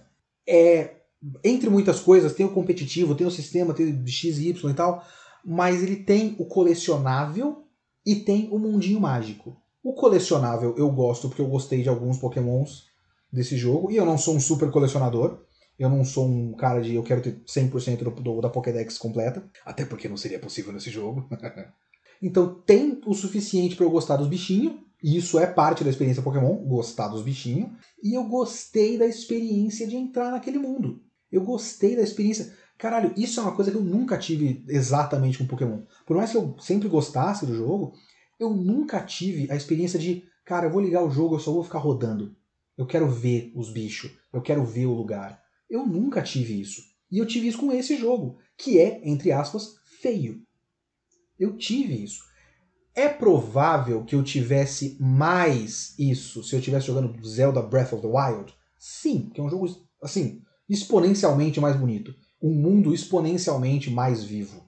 É entre muitas coisas, tem o competitivo, tem o sistema, tem o X e Y e tal, mas ele tem o colecionável e tem o mundinho mágico. O colecionável eu gosto porque eu gostei de alguns pokémons desse jogo, e eu não sou um super colecionador, eu não sou um cara de eu quero ter 100% do, do, da Pokédex completa, até porque não seria possível nesse jogo. então tem o suficiente para eu gostar dos bichinhos, isso é parte da experiência Pokémon, gostar dos bichinhos, e eu gostei da experiência de entrar naquele mundo. Eu gostei da experiência. Caralho, isso é uma coisa que eu nunca tive exatamente com Pokémon. Por mais que eu sempre gostasse do jogo, eu nunca tive a experiência de, cara, eu vou ligar o jogo, eu só vou ficar rodando. Eu quero ver os bichos, eu quero ver o lugar. Eu nunca tive isso. E eu tive isso com esse jogo, que é, entre aspas, feio. Eu tive isso. É provável que eu tivesse mais isso se eu estivesse jogando Zelda Breath of the Wild? Sim, que é um jogo, assim, exponencialmente mais bonito. Um mundo exponencialmente mais vivo.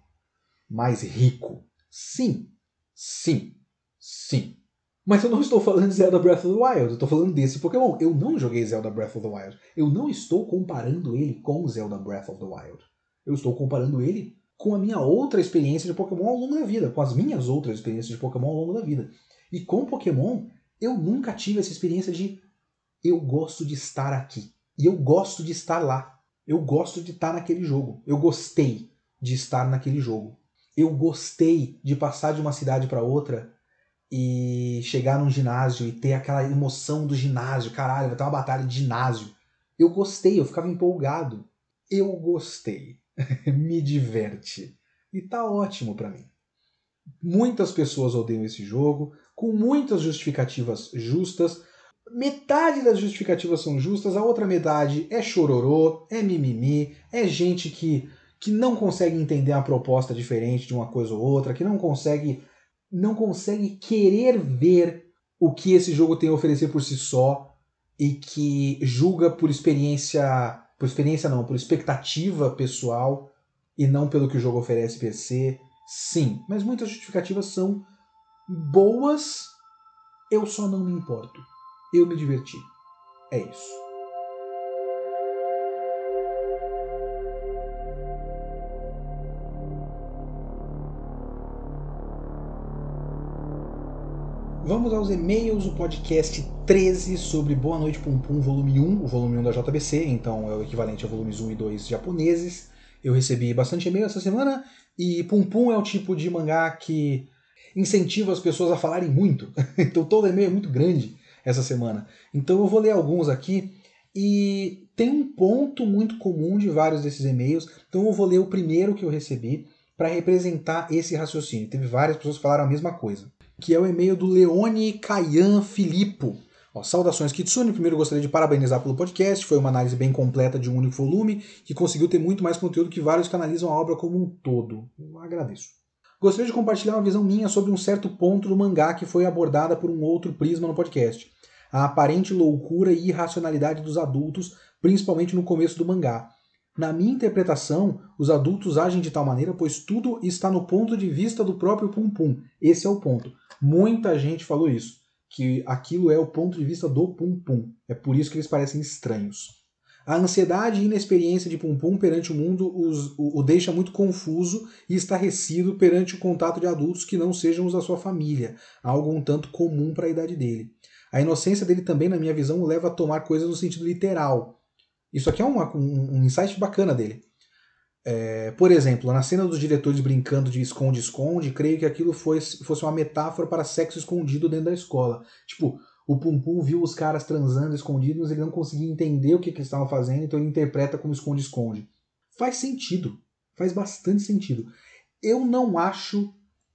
Mais rico. Sim. Sim. Sim. Mas eu não estou falando de Zelda Breath of the Wild, eu estou falando desse Pokémon. Eu não joguei Zelda Breath of the Wild. Eu não estou comparando ele com Zelda Breath of the Wild. Eu estou comparando ele com a minha outra experiência de Pokémon ao longo da vida, com as minhas outras experiências de Pokémon ao longo da vida. E com Pokémon, eu nunca tive essa experiência de eu gosto de estar aqui. E eu gosto de estar lá. Eu gosto de estar naquele jogo. Eu gostei de estar naquele jogo. Eu gostei de passar de uma cidade para outra e chegar num ginásio e ter aquela emoção do ginásio. Caralho, vai ter uma batalha de ginásio. Eu gostei, eu ficava empolgado. Eu gostei. Me diverte. E tá ótimo para mim. Muitas pessoas odeiam esse jogo, com muitas justificativas justas, metade das justificativas são justas, a outra metade é chororô, é mimimi, é gente que, que não consegue entender a proposta diferente de uma coisa ou outra, que não consegue não consegue querer ver o que esse jogo tem a oferecer por si só e que julga por experiência, por experiência não, por expectativa pessoal e não pelo que o jogo oferece se. Sim, mas muitas justificativas são boas, eu só não me importo eu me diverti. É isso. Vamos aos e-mails, o podcast 13 sobre Boa Noite Pum Pum, volume 1, o volume 1 da JBC, então é o equivalente a volumes 1 e 2 japoneses. Eu recebi bastante e-mail essa semana e Pum Pum é o tipo de mangá que incentiva as pessoas a falarem muito. então todo e-mail é muito grande essa semana. Então eu vou ler alguns aqui e tem um ponto muito comum de vários desses e-mails. Então eu vou ler o primeiro que eu recebi para representar esse raciocínio. Teve várias pessoas que falaram a mesma coisa. Que é o e-mail do Leone Kayan Filippo. Ó, saudações Kitsune, primeiro gostaria de parabenizar pelo podcast, foi uma análise bem completa de um único volume, que conseguiu ter muito mais conteúdo que vários que analisam a obra como um todo. Eu agradeço. Gostaria de compartilhar uma visão minha sobre um certo ponto do mangá que foi abordada por um outro prisma no podcast a aparente loucura e irracionalidade dos adultos, principalmente no começo do mangá. Na minha interpretação, os adultos agem de tal maneira pois tudo está no ponto de vista do próprio Pum Pum. Esse é o ponto. Muita gente falou isso, que aquilo é o ponto de vista do Pum Pum. É por isso que eles parecem estranhos. A ansiedade e inexperiência de Pum Pum perante o mundo os, o, o deixa muito confuso e estarrecido perante o contato de adultos que não sejam os da sua família, algo um tanto comum para a idade dele. A inocência dele também, na minha visão, o leva a tomar coisas no sentido literal, isso aqui é uma, um, um insight bacana dele. É, por exemplo, na cena dos diretores brincando de esconde-esconde, creio que aquilo fosse, fosse uma metáfora para sexo escondido dentro da escola. Tipo, o Pum Pum viu os caras transando escondidos, mas ele não conseguia entender o que, que eles estavam fazendo, então ele interpreta como esconde-esconde. Faz sentido. Faz bastante sentido. Eu não acho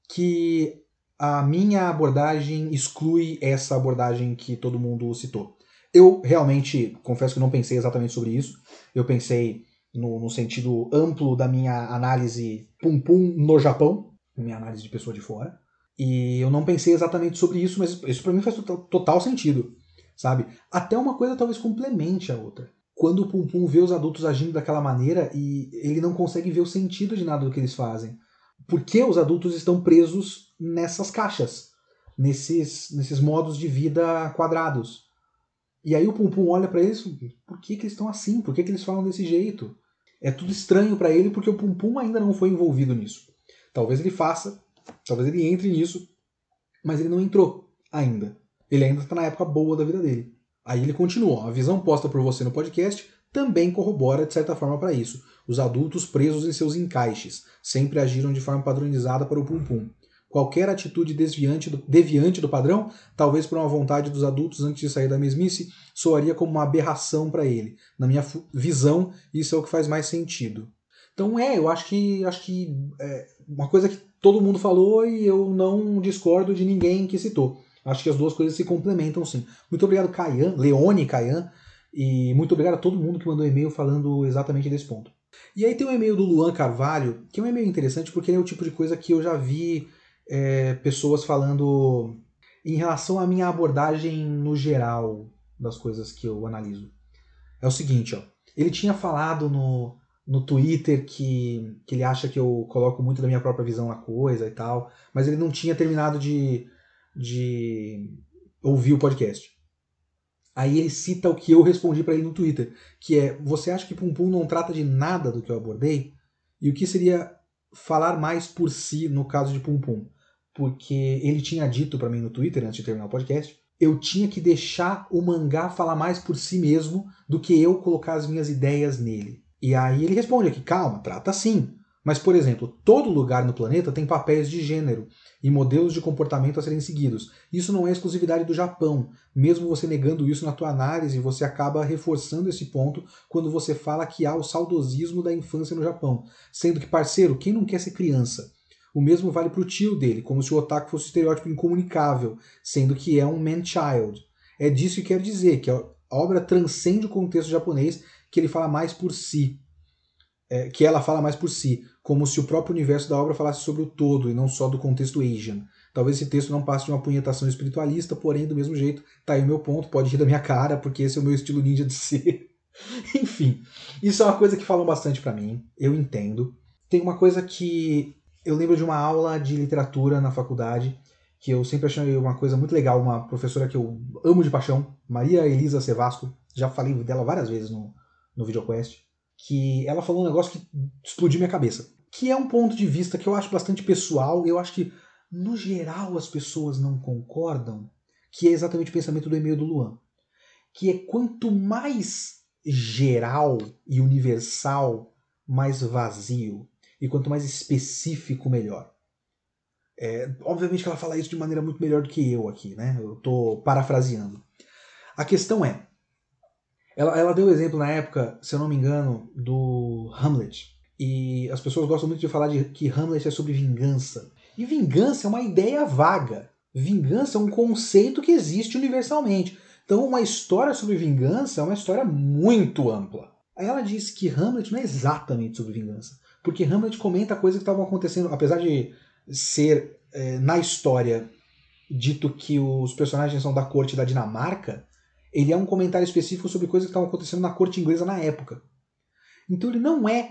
que a minha abordagem exclui essa abordagem que todo mundo citou. Eu realmente confesso que não pensei exatamente sobre isso. Eu pensei no, no sentido amplo da minha análise pum-pum no Japão, minha análise de pessoa de fora. E eu não pensei exatamente sobre isso, mas isso para mim faz total, total, sentido, sabe? Até uma coisa talvez complemente a outra. Quando o Pum Pum vê os adultos agindo daquela maneira e ele não consegue ver o sentido de nada do que eles fazem. Por que os adultos estão presos nessas caixas, nesses, nesses modos de vida quadrados? E aí o Pum Pum olha para eles, por que, que eles estão assim? Por que, que eles falam desse jeito? É tudo estranho para ele porque o Pum Pum ainda não foi envolvido nisso. Talvez ele faça, talvez ele entre nisso, mas ele não entrou ainda. Ele ainda está na época boa da vida dele. Aí ele continua. A visão posta por você no podcast também corrobora de certa forma para isso. Os adultos presos em seus encaixes sempre agiram de forma padronizada para o Pum Pum. Qualquer atitude desviante do, deviante do padrão, talvez por uma vontade dos adultos antes de sair da mesmice, soaria como uma aberração para ele. Na minha visão, isso é o que faz mais sentido. Então é, eu acho que acho que é uma coisa que todo mundo falou e eu não discordo de ninguém que citou. Acho que as duas coisas se complementam sim. Muito obrigado, Caian, Leone Caian, e muito obrigado a todo mundo que mandou e-mail falando exatamente desse ponto. E aí tem um e-mail do Luan Carvalho, que é um e-mail interessante porque ele é o tipo de coisa que eu já vi é, pessoas falando em relação à minha abordagem no geral das coisas que eu analiso. É o seguinte, ó. Ele tinha falado no, no Twitter que, que ele acha que eu coloco muito da minha própria visão na coisa e tal, mas ele não tinha terminado de, de ouvir o podcast. Aí ele cita o que eu respondi para ele no Twitter, que é: Você acha que Pum Pum não trata de nada do que eu abordei? E o que seria falar mais por si no caso de Pum Pum? porque ele tinha dito para mim no Twitter antes de terminar o podcast, eu tinha que deixar o mangá falar mais por si mesmo do que eu colocar as minhas ideias nele. E aí ele responde aqui: calma, trata assim. Mas, por exemplo, todo lugar no planeta tem papéis de gênero e modelos de comportamento a serem seguidos. Isso não é exclusividade do Japão. Mesmo você negando isso na tua análise, você acaba reforçando esse ponto quando você fala que há o saudosismo da infância no Japão. Sendo que, parceiro, quem não quer ser criança? O mesmo vale para o tio dele, como se o otaku fosse um estereótipo incomunicável, sendo que é um man-child. É disso que quero dizer, que a obra transcende o contexto japonês, que ele fala mais por si. É, que ela fala mais por si, como se o próprio universo da obra falasse sobre o todo e não só do contexto Asian. Talvez esse texto não passe de uma punhetação espiritualista, porém, do mesmo jeito, tá aí o meu ponto, pode rir da minha cara, porque esse é o meu estilo ninja de ser. Enfim, isso é uma coisa que falam bastante para mim, eu entendo. Tem uma coisa que eu lembro de uma aula de literatura na faculdade que eu sempre achei uma coisa muito legal, uma professora que eu amo de paixão, Maria Elisa Sevasco, já falei dela várias vezes no, no VideoQuest, que ela falou um negócio que explodiu minha cabeça, que é um ponto de vista que eu acho bastante pessoal, eu acho que no geral as pessoas não concordam, que é exatamente o pensamento do e-mail do Luan, que é quanto mais geral e universal, mais vazio. E quanto mais específico, melhor. É, obviamente que ela fala isso de maneira muito melhor do que eu aqui, né? Eu estou parafraseando. A questão é, ela, ela deu o exemplo na época, se eu não me engano, do Hamlet. E as pessoas gostam muito de falar de que Hamlet é sobre vingança. E vingança é uma ideia vaga. Vingança é um conceito que existe universalmente. Então, uma história sobre vingança é uma história muito ampla. Aí ela diz que Hamlet não é exatamente sobre vingança porque Hamlet comenta coisas que estavam acontecendo, apesar de ser é, na história dito que os personagens são da corte da Dinamarca, ele é um comentário específico sobre coisas que estavam acontecendo na corte inglesa na época. Então ele não é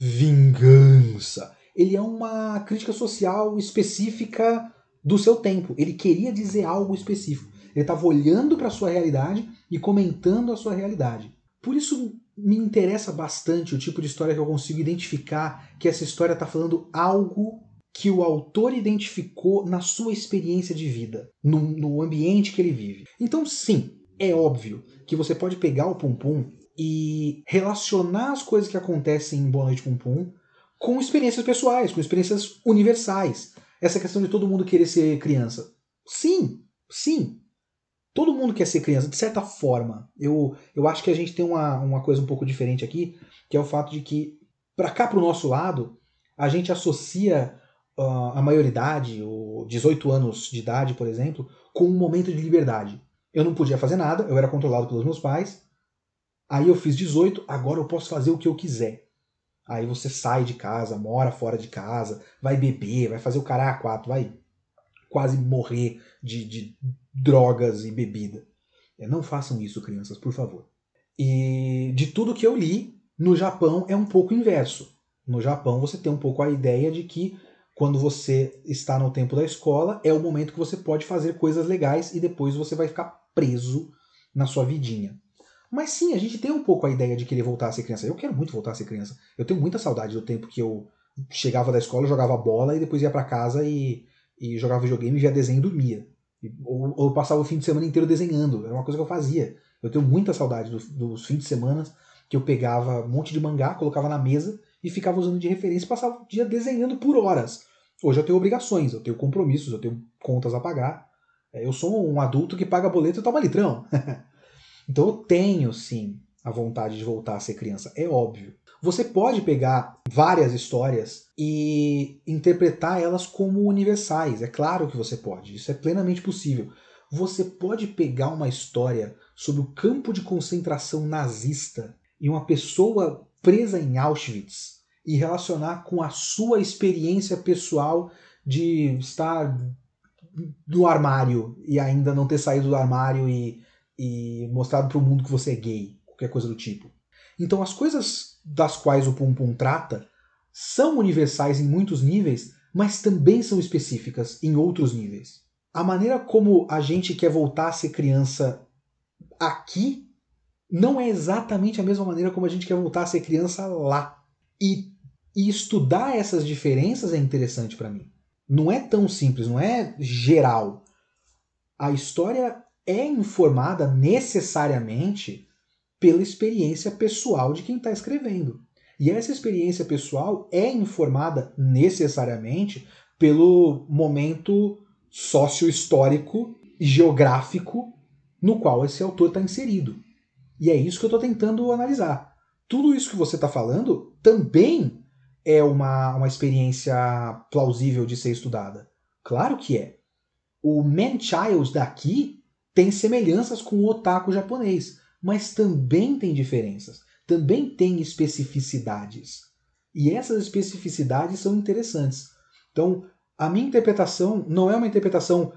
vingança. Ele é uma crítica social específica do seu tempo. Ele queria dizer algo específico. Ele estava olhando para a sua realidade e comentando a sua realidade. Por isso me interessa bastante o tipo de história que eu consigo identificar que essa história está falando algo que o autor identificou na sua experiência de vida, no, no, ambiente que ele vive. Então, sim, é óbvio que você pode pegar o Pum Pum e relacionar as coisas que acontecem em Boa Noite Pum Pum com experiências pessoais, com experiências universais. Essa questão de todo mundo querer ser criança. Sim, sim. Todo mundo quer ser criança, de certa forma. Eu, eu acho que a gente tem uma, uma coisa um pouco diferente aqui, que é o fato de que, para cá, para o nosso lado, a gente associa uh, a maioridade, ou 18 anos de idade, por exemplo, com um momento de liberdade. Eu não podia fazer nada, eu era controlado pelos meus pais. Aí eu fiz 18, agora eu posso fazer o que eu quiser. Aí você sai de casa, mora fora de casa, vai beber, vai fazer o cara a quatro, vai quase morrer de, de drogas e bebida. É, não façam isso, crianças, por favor. E de tudo que eu li, no Japão é um pouco inverso. No Japão você tem um pouco a ideia de que quando você está no tempo da escola, é o momento que você pode fazer coisas legais e depois você vai ficar preso na sua vidinha. Mas sim, a gente tem um pouco a ideia de querer voltar a ser criança. Eu quero muito voltar a ser criança. Eu tenho muita saudade do tempo que eu chegava da escola, jogava bola e depois ia para casa e, e jogava videogame, via desenho e dormia. Ou, ou passava o fim de semana inteiro desenhando. Era uma coisa que eu fazia. Eu tenho muita saudade dos, dos fins de semana que eu pegava um monte de mangá, colocava na mesa e ficava usando de referência e passava o dia desenhando por horas. Hoje eu tenho obrigações, eu tenho compromissos, eu tenho contas a pagar. É, eu sou um adulto que paga boleto e toma litrão. então eu tenho sim a vontade de voltar a ser criança, é óbvio. Você pode pegar várias histórias e interpretar elas como universais. É claro que você pode, isso é plenamente possível. Você pode pegar uma história sobre o campo de concentração nazista e uma pessoa presa em Auschwitz e relacionar com a sua experiência pessoal de estar do armário e ainda não ter saído do armário e, e mostrado para o mundo que você é gay, qualquer coisa do tipo. Então as coisas das quais o Pum Pum trata são universais em muitos níveis, mas também são específicas em outros níveis. A maneira como a gente quer voltar a ser criança aqui não é exatamente a mesma maneira como a gente quer voltar a ser criança lá. E, e estudar essas diferenças é interessante para mim. Não é tão simples, não é geral. A história é informada necessariamente pela experiência pessoal de quem está escrevendo. E essa experiência pessoal é informada necessariamente pelo momento sócio-histórico e geográfico no qual esse autor está inserido. E é isso que eu estou tentando analisar. Tudo isso que você está falando também é uma, uma experiência plausível de ser estudada. Claro que é. O Man-Child daqui tem semelhanças com o otaku japonês mas também tem diferenças, também tem especificidades. E essas especificidades são interessantes. Então, a minha interpretação não é uma interpretação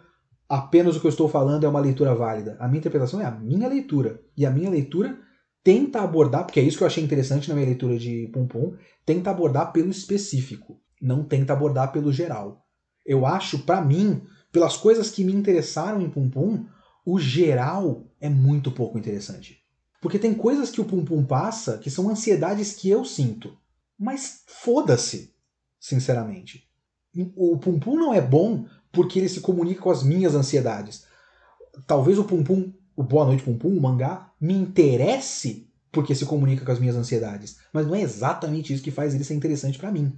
apenas o que eu estou falando é uma leitura válida. A minha interpretação é a minha leitura. E a minha leitura tenta abordar, porque é isso que eu achei interessante na minha leitura de Pum Pum, tenta abordar pelo específico, não tenta abordar pelo geral. Eu acho, para mim, pelas coisas que me interessaram em Pum Pum, o geral é muito pouco interessante. Porque tem coisas que o Pum Pum passa que são ansiedades que eu sinto. Mas foda-se, sinceramente. O Pum Pum não é bom porque ele se comunica com as minhas ansiedades. Talvez o Pum Pum, o Boa Noite Pum Pum, o mangá, me interesse porque se comunica com as minhas ansiedades. Mas não é exatamente isso que faz ele ser interessante para mim,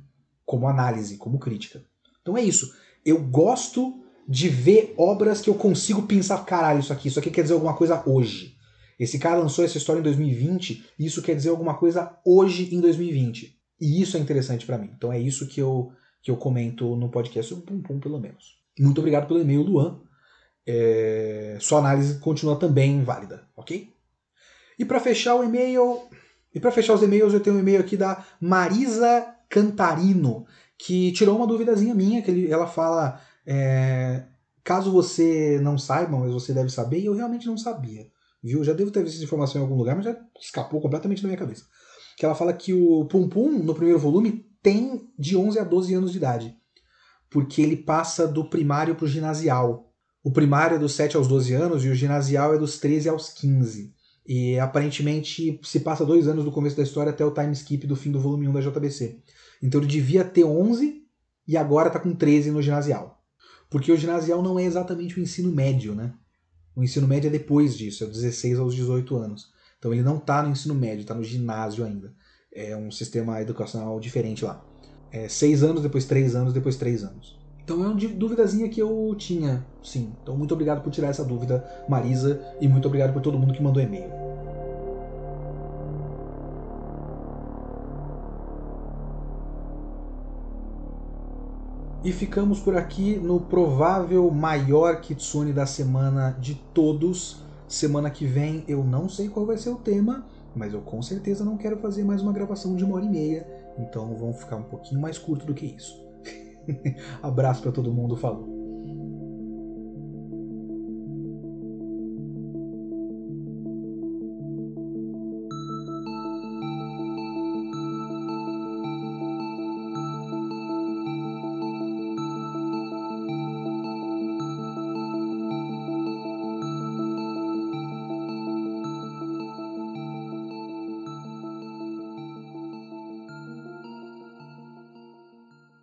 como análise, como crítica. Então é isso. Eu gosto de ver obras que eu consigo pensar, caralho, isso aqui, isso aqui quer dizer alguma coisa hoje. Esse cara lançou essa história em 2020 e isso quer dizer alguma coisa hoje em 2020. E isso é interessante para mim. Então é isso que eu, que eu comento no podcast, um pum pum pelo menos. Muito obrigado pelo e-mail, Luan. É... Sua análise continua também válida, ok? E para fechar o e-mail, e para fechar os e-mails, eu tenho um e-mail aqui da Marisa Cantarino, que tirou uma duvidazinha minha, que ele, ela fala é, caso você não saiba, mas você deve saber, e eu realmente não sabia. Viu? Já devo ter visto essa informação em algum lugar, mas já escapou completamente da minha cabeça. que ela fala que o Pum Pum, no primeiro volume, tem de 11 a 12 anos de idade. Porque ele passa do primário para o ginasial. O primário é dos 7 aos 12 anos e o ginasial é dos 13 aos 15. E aparentemente se passa dois anos do começo da história até o time skip do fim do volume 1 da JBC. Então ele devia ter 11 e agora está com 13 no ginasial. Porque o ginasial não é exatamente o ensino médio, né? O ensino médio é depois disso, é 16 aos 18 anos. Então ele não está no ensino médio, está no ginásio ainda. É um sistema educacional diferente lá. É seis anos, depois três anos, depois três anos. Então é uma duvidazinha que eu tinha, sim. Então muito obrigado por tirar essa dúvida, Marisa, e muito obrigado por todo mundo que mandou e-mail. E ficamos por aqui no provável maior kitsune da semana de todos. Semana que vem eu não sei qual vai ser o tema, mas eu com certeza não quero fazer mais uma gravação de uma hora e meia. Então vamos ficar um pouquinho mais curto do que isso. Abraço para todo mundo, falou.